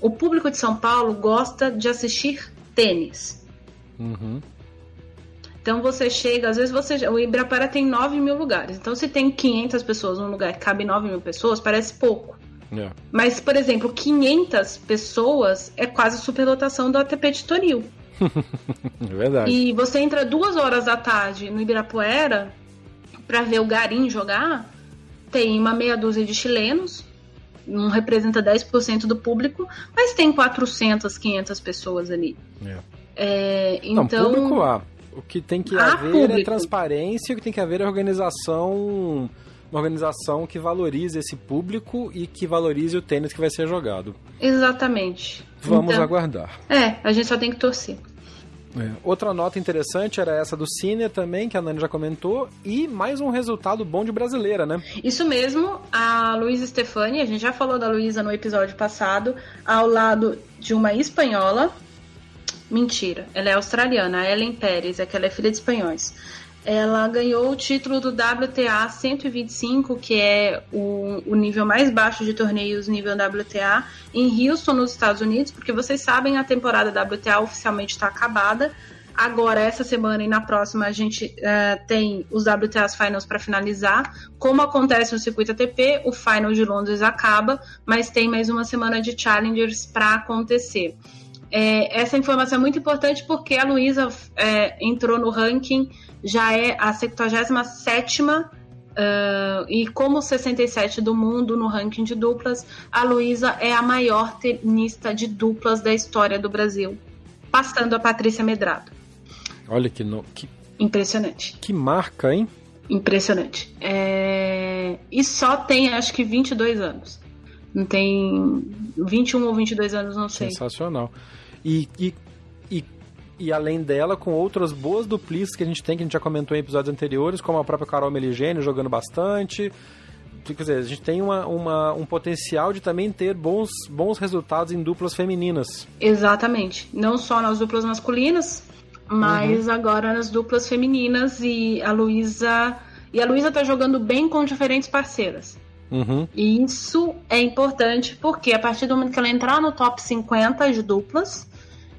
Speaker 3: O público de São Paulo gosta de assistir tênis.
Speaker 2: Uhum.
Speaker 3: Então você chega, às vezes você. O Ibirapuera tem 9 mil lugares. Então se tem 500 pessoas num lugar que cabe 9 mil pessoas, parece pouco.
Speaker 2: É.
Speaker 3: Mas, por exemplo, 500 pessoas é quase superlotação do ATP de Toril.
Speaker 2: É verdade.
Speaker 3: E você entra duas horas da tarde no Ibirapuera pra ver o Garim jogar, tem uma meia dúzia de chilenos, não representa 10% do público, mas tem 400, 500 pessoas ali.
Speaker 2: É.
Speaker 3: É,
Speaker 2: Não,
Speaker 3: então,
Speaker 2: público há. O que tem que haver é
Speaker 3: público.
Speaker 2: transparência, o que tem que haver é organização, uma organização que valorize esse público e que valorize o tênis que vai ser jogado.
Speaker 3: exatamente.
Speaker 2: Vamos
Speaker 3: Então,
Speaker 2: aguardar.
Speaker 3: É, a gente só tem que torcer.
Speaker 2: É. Outra nota interessante era essa do Cine também, que a Nani já comentou, e mais um resultado bom de brasileira, né?
Speaker 3: Isso mesmo, a Luísa Stefani, a gente já falou da Luísa no episódio passado, ao lado de uma espanhola. Mentira, ela é australiana, a Ellen Pérez, é que ela é filha de espanhóis. Ela ganhou o título do WTA 125, que é o, o nível mais baixo de torneios nível WTA, em Houston, nos Estados Unidos, porque vocês sabem, a temporada WTA oficialmente está acabada. Agora, essa semana e na próxima, a gente eh, tem os WTAs Finals para finalizar. Como acontece no circuito ATP, o Final de Londres acaba, mas tem mais uma semana de Challengers para acontecer. É, essa informação é muito importante porque a Luísa é, entrou no ranking, já é a 77 uh, e como 67 do mundo no ranking de duplas, a Luísa é a maior tenista de duplas da história do Brasil, passando a Patrícia Medrado.
Speaker 2: Olha que, no... que,
Speaker 3: Impressionante.
Speaker 2: que marca, hein?
Speaker 3: Impressionante. É, E só tem, acho que, 22 anos. Não tem 21 ou 22 anos, não sei.
Speaker 2: Sensacional. E, e, e, e além dela, com outras boas duplistas que a gente tem, que a gente já comentou em episódios anteriores, como a própria Carol Meligeni jogando bastante. Quer dizer, a gente tem uma, uma, um potencial de também ter bons, bons resultados em duplas femininas.
Speaker 3: Exatamente. Não só nas duplas masculinas, mas agora nas duplas femininas e a Luísa. E a Luísa tá jogando bem com diferentes parceiras.
Speaker 2: Uhum.
Speaker 3: E isso é importante porque a partir do momento que ela entrar no top 50 de duplas,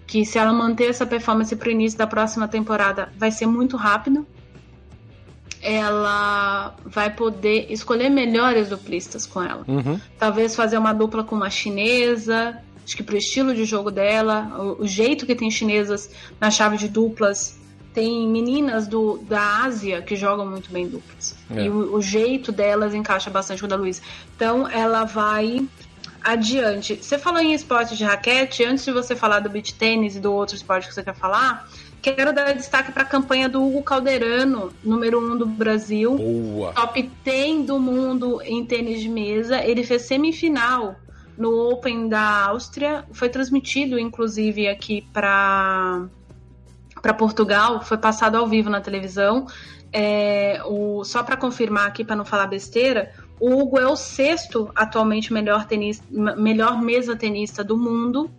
Speaker 3: que se ela manter essa performance pro início da próxima temporada vai ser muito rápido, ela vai poder escolher melhores duplistas com ela.
Speaker 2: Uhum.
Speaker 3: Talvez fazer uma dupla com uma chinesa, acho que pro estilo de jogo dela, o, o jeito que tem chinesas na chave de duplas. Tem meninas do, da Ásia que jogam muito bem duplas.
Speaker 2: É.
Speaker 3: E o, o jeito delas encaixa bastante com o da Luísa. Então ela vai adiante. Você falou em esporte de raquete, antes de você falar do beach tênis e do outro esporte que você quer falar, quero dar destaque para a campanha do Hugo Calderano, número 1 um do Brasil.
Speaker 2: Boa.
Speaker 3: Top 10 do mundo em tênis de mesa. Ele fez semifinal no Open da Áustria. Foi transmitido, inclusive, aqui para para Portugal. Foi passado ao vivo na televisão. É, o, só para confirmar aqui, para não falar besteira, o Hugo é o sexto atualmente melhor, tenista, melhor mesa tenista do mundo.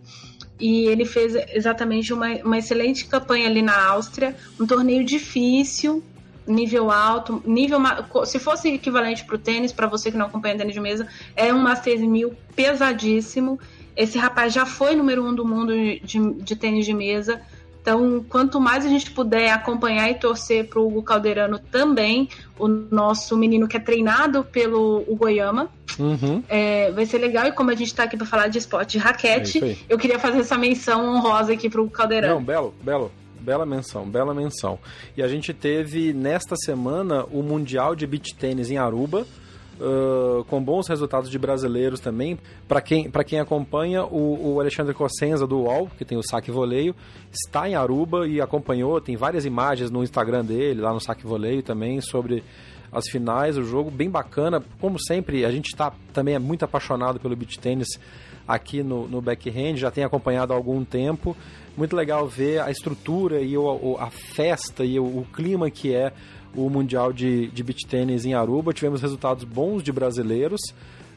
Speaker 3: E ele fez exatamente uma, uma excelente campanha ali na Áustria. Um torneio difícil, nível alto, nível se fosse equivalente para o tênis, para você que não acompanha tênis de mesa, é um Masters 1000 pesadíssimo. Esse rapaz já foi número um do mundo de, de, de tênis de mesa. Então, quanto mais a gente puder acompanhar e torcer para o Hugo Calderano também, o nosso menino que é treinado pelo Goiama,
Speaker 2: uhum.
Speaker 3: é, vai ser legal. E como a gente está aqui para falar de esporte de raquete, é eu queria fazer essa menção honrosa aqui para o Calderano.
Speaker 2: Não, belo, belo. Bela menção, bela menção. E a gente teve nesta semana o Mundial de Beach Tênis em Aruba, Uh, com bons resultados de brasileiros também. Para quem, quem acompanha, o, o, Alexandre Cossenza do UOL, que tem o Saque Voleio, está em Aruba e acompanhou. Tem várias imagens no Instagram dele, lá no Saque Voleio também, sobre as finais, o jogo bem bacana. Como sempre, a gente está também é muito apaixonado pelo beach tênis aqui no, no backhand, já tem acompanhado há algum tempo. Muito legal ver a estrutura e o, a festa e o, o clima que é o Mundial de, de Beach Tênis em Aruba. Tivemos resultados bons de brasileiros.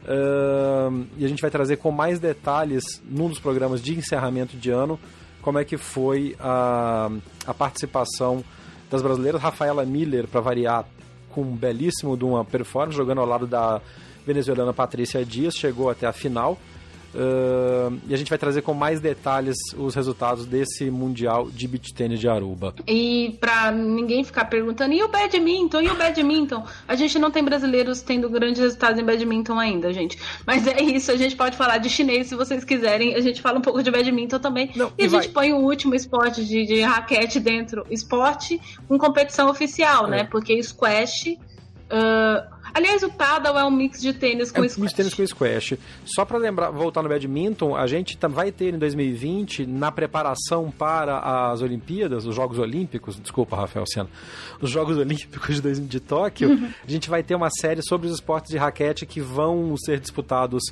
Speaker 2: Uh, e a gente vai trazer com mais detalhes num dos programas de encerramento de ano como é que foi a, a participação das brasileiras. Rafaela Miller, para variar, com um belíssimo de uma performance, jogando ao lado da venezuelana Patrícia Dias, chegou até a final. Uh, e a gente vai trazer com mais detalhes os resultados desse Mundial de Beach Tennis de Aruba.
Speaker 3: E para ninguém ficar perguntando, e o badminton? E o badminton? A gente não tem brasileiros tendo grandes resultados em badminton ainda, gente. Mas é isso, a gente pode falar de chinês se vocês quiserem. A gente fala um pouco de badminton também. Não, e, e, a vai... gente põe o último esporte de, de raquete dentro. Esporte com competição oficial, né? é. né? Porque squash. Uh, Aliás, o paddle é um mix de tênis com
Speaker 2: é um
Speaker 3: squash.
Speaker 2: mix de tênis com squash. Só para lembrar, voltar no badminton, a gente vai ter em 2020, na preparação para as Olimpíadas, os Jogos Olímpicos, desculpa, Rafael Senna, os Jogos Olímpicos de, de Tóquio, uhum. a gente vai ter uma série sobre os esportes de raquete que vão ser disputados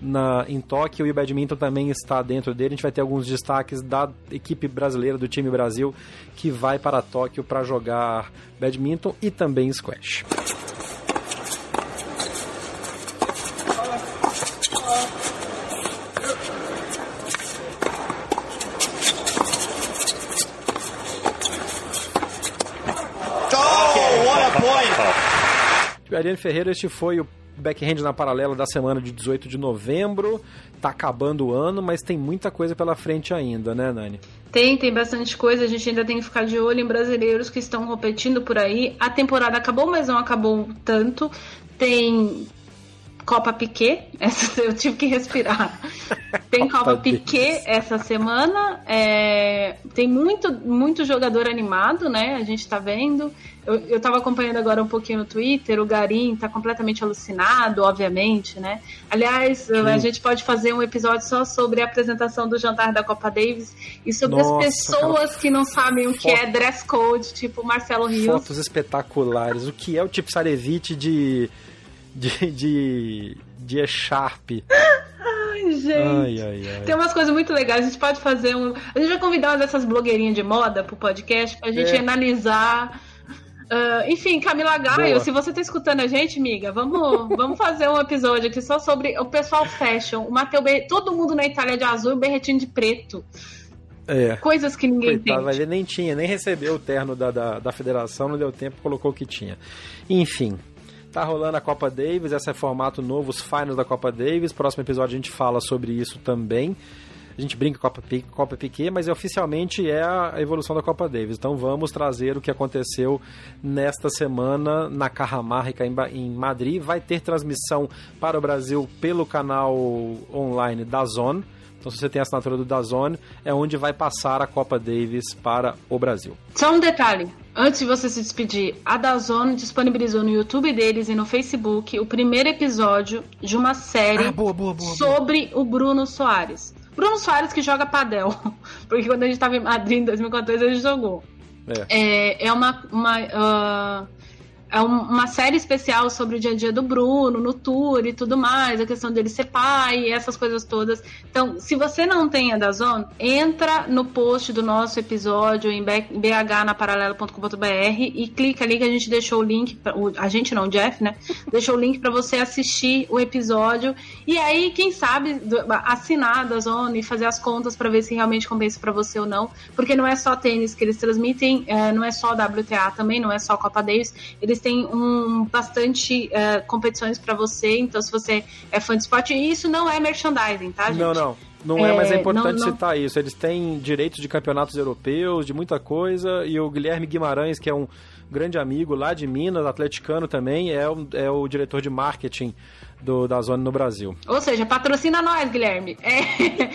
Speaker 2: na, em Tóquio e o badminton também está dentro dele. A gente vai ter alguns destaques da equipe brasileira, do time Brasil, que vai para Tóquio para jogar badminton e também squash. Ariane Ferreira, este foi o backhand na paralela da semana de 18 de novembro. Tá acabando o ano, mas tem muita coisa pela frente ainda, né, Nani?
Speaker 3: Tem, tem bastante coisa. A gente ainda tem que ficar de olho em brasileiros que estão competindo por aí. A temporada acabou, mas não acabou tanto. Tem Copa Piquet, essa eu tive que respirar. Tem Copa Piquet essa semana. É, tem muito, muito jogador animado, né? A gente tá vendo. Eu, eu tava acompanhando agora um pouquinho no Twitter, o Garim tá completamente alucinado, obviamente, né? Aliás, Sim. a gente pode fazer um episódio só sobre a apresentação do jantar da Copa Davis e sobre Nossa, as pessoas cara. que não sabem o que é dress code, tipo Marcelo Rios.
Speaker 2: Fotos espetaculares. O que é o tipo Sarevich de de, de, de E-Sharp.
Speaker 3: Ai, gente. Ai, ai, ai. Tem umas coisas muito legais. A gente pode fazer um. A gente vai convidar uma dessas blogueirinhas de moda pro podcast pra gente é. analisar. Uh, enfim, Camila Gaio, Boa. se você tá escutando a gente, amiga, vamos, vamos fazer um episódio aqui só sobre o pessoal fashion. O Mateu Berret... Todo mundo na Itália de azul e o Berretinho de preto.
Speaker 2: É.
Speaker 3: Coisas que ninguém
Speaker 2: Coitado, entende. Nem tinha, nem recebeu o terno da, da, da federação, não deu tempo, colocou o que tinha. Enfim, Tá rolando a Copa Davis, esse é formato novo, os finals da Copa Davis. Próximo episódio a gente fala sobre isso também. A gente brinca Copa, Copa Piquet, mas oficialmente é a evolução da Copa Davis. Então vamos trazer o que aconteceu nesta semana na Carramarrica em Madrid. Vai ter transmissão para o Brasil pelo canal online da Zone Então, se você tem a assinatura do Dazone, é onde vai passar a Copa Davis para o Brasil.
Speaker 3: Só um detalhe. Antes de você se despedir, a Dazone disponibilizou no YouTube deles e no Facebook o primeiro episódio de uma série
Speaker 2: Ah, boa, boa, boa,
Speaker 3: sobre o Bruno Soares. Bruno Soares que joga padel. Porque quando a gente estava em Madrid em 2014, ele jogou. É, é uma, uma, ah, é um- uma série especial sobre o dia a dia do Bruno, no tour e tudo mais, a questão dele ser pai, essas coisas todas. Então, se você não tem a Dazon, entra no post do nosso episódio em bhnaparalelo.com.br e clica ali que a gente deixou o link, pra, o- a gente não, o Jeff, né? Deixou o link para você assistir o episódio e aí, quem sabe, assinar a Dazon e fazer as contas para ver se realmente compensa para você ou não, porque não é só tênis que eles transmitem, eh, não é só WTA também, não é só Copa Davis, eles têm um bastante eh, competições para você, então se você é fã de esporte, e isso não é merchandising, tá, gente?
Speaker 2: Não, não. Não é, mas é
Speaker 3: É,
Speaker 2: importante
Speaker 3: não- não-
Speaker 2: citar isso. Eles têm direitos de campeonatos europeus, de muita coisa, e o Guilherme Guimarães, que é um grande amigo lá de Minas, atleticano também, é o, é o diretor de marketing do, da Zona no Brasil.
Speaker 3: Ou seja, patrocina nós, Guilherme. É,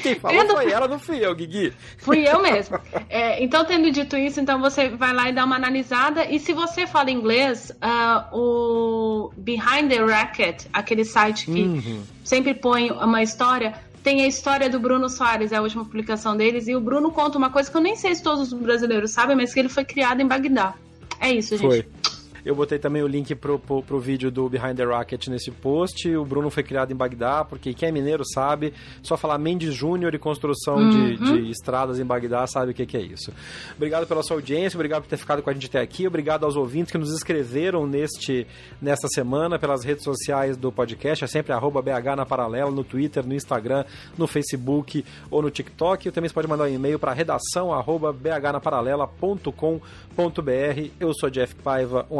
Speaker 2: Quem falou foi ela, não fui eu, Guigui.
Speaker 3: Fui eu mesmo. É, então, tendo dito isso, então você vai lá e dá uma analisada. E se você fala inglês, ah, o Behind the Racket, aquele site que
Speaker 2: Uhum.
Speaker 3: sempre põe uma história, tem a história do Bruno Soares, é a última publicação deles. E o Bruno conta uma coisa que eu nem sei se todos os brasileiros sabem, mas que ele foi criado em Bagdá. É isso, gente.
Speaker 2: Foi. Eu botei também o link pro, pro, pro vídeo do Behind the Rocket nesse post. O Bruno foi criado em Bagdá, porque quem é mineiro sabe. Só falar Mendes Júnior e construção de,
Speaker 3: Uhum.
Speaker 2: de estradas em Bagdá sabe o que, que é isso. Obrigado pela sua audiência, obrigado por ter ficado com a gente até aqui. Obrigado aos ouvintes que nos escreveram neste, nesta semana pelas redes sociais do podcast. É sempre arroba BH na Paralela, no Twitter, no Instagram, no Facebook ou no TikTok. E também você pode mandar um e-mail para redação arroba bhnaparalela.com.br. Eu sou Jeff Paiva, um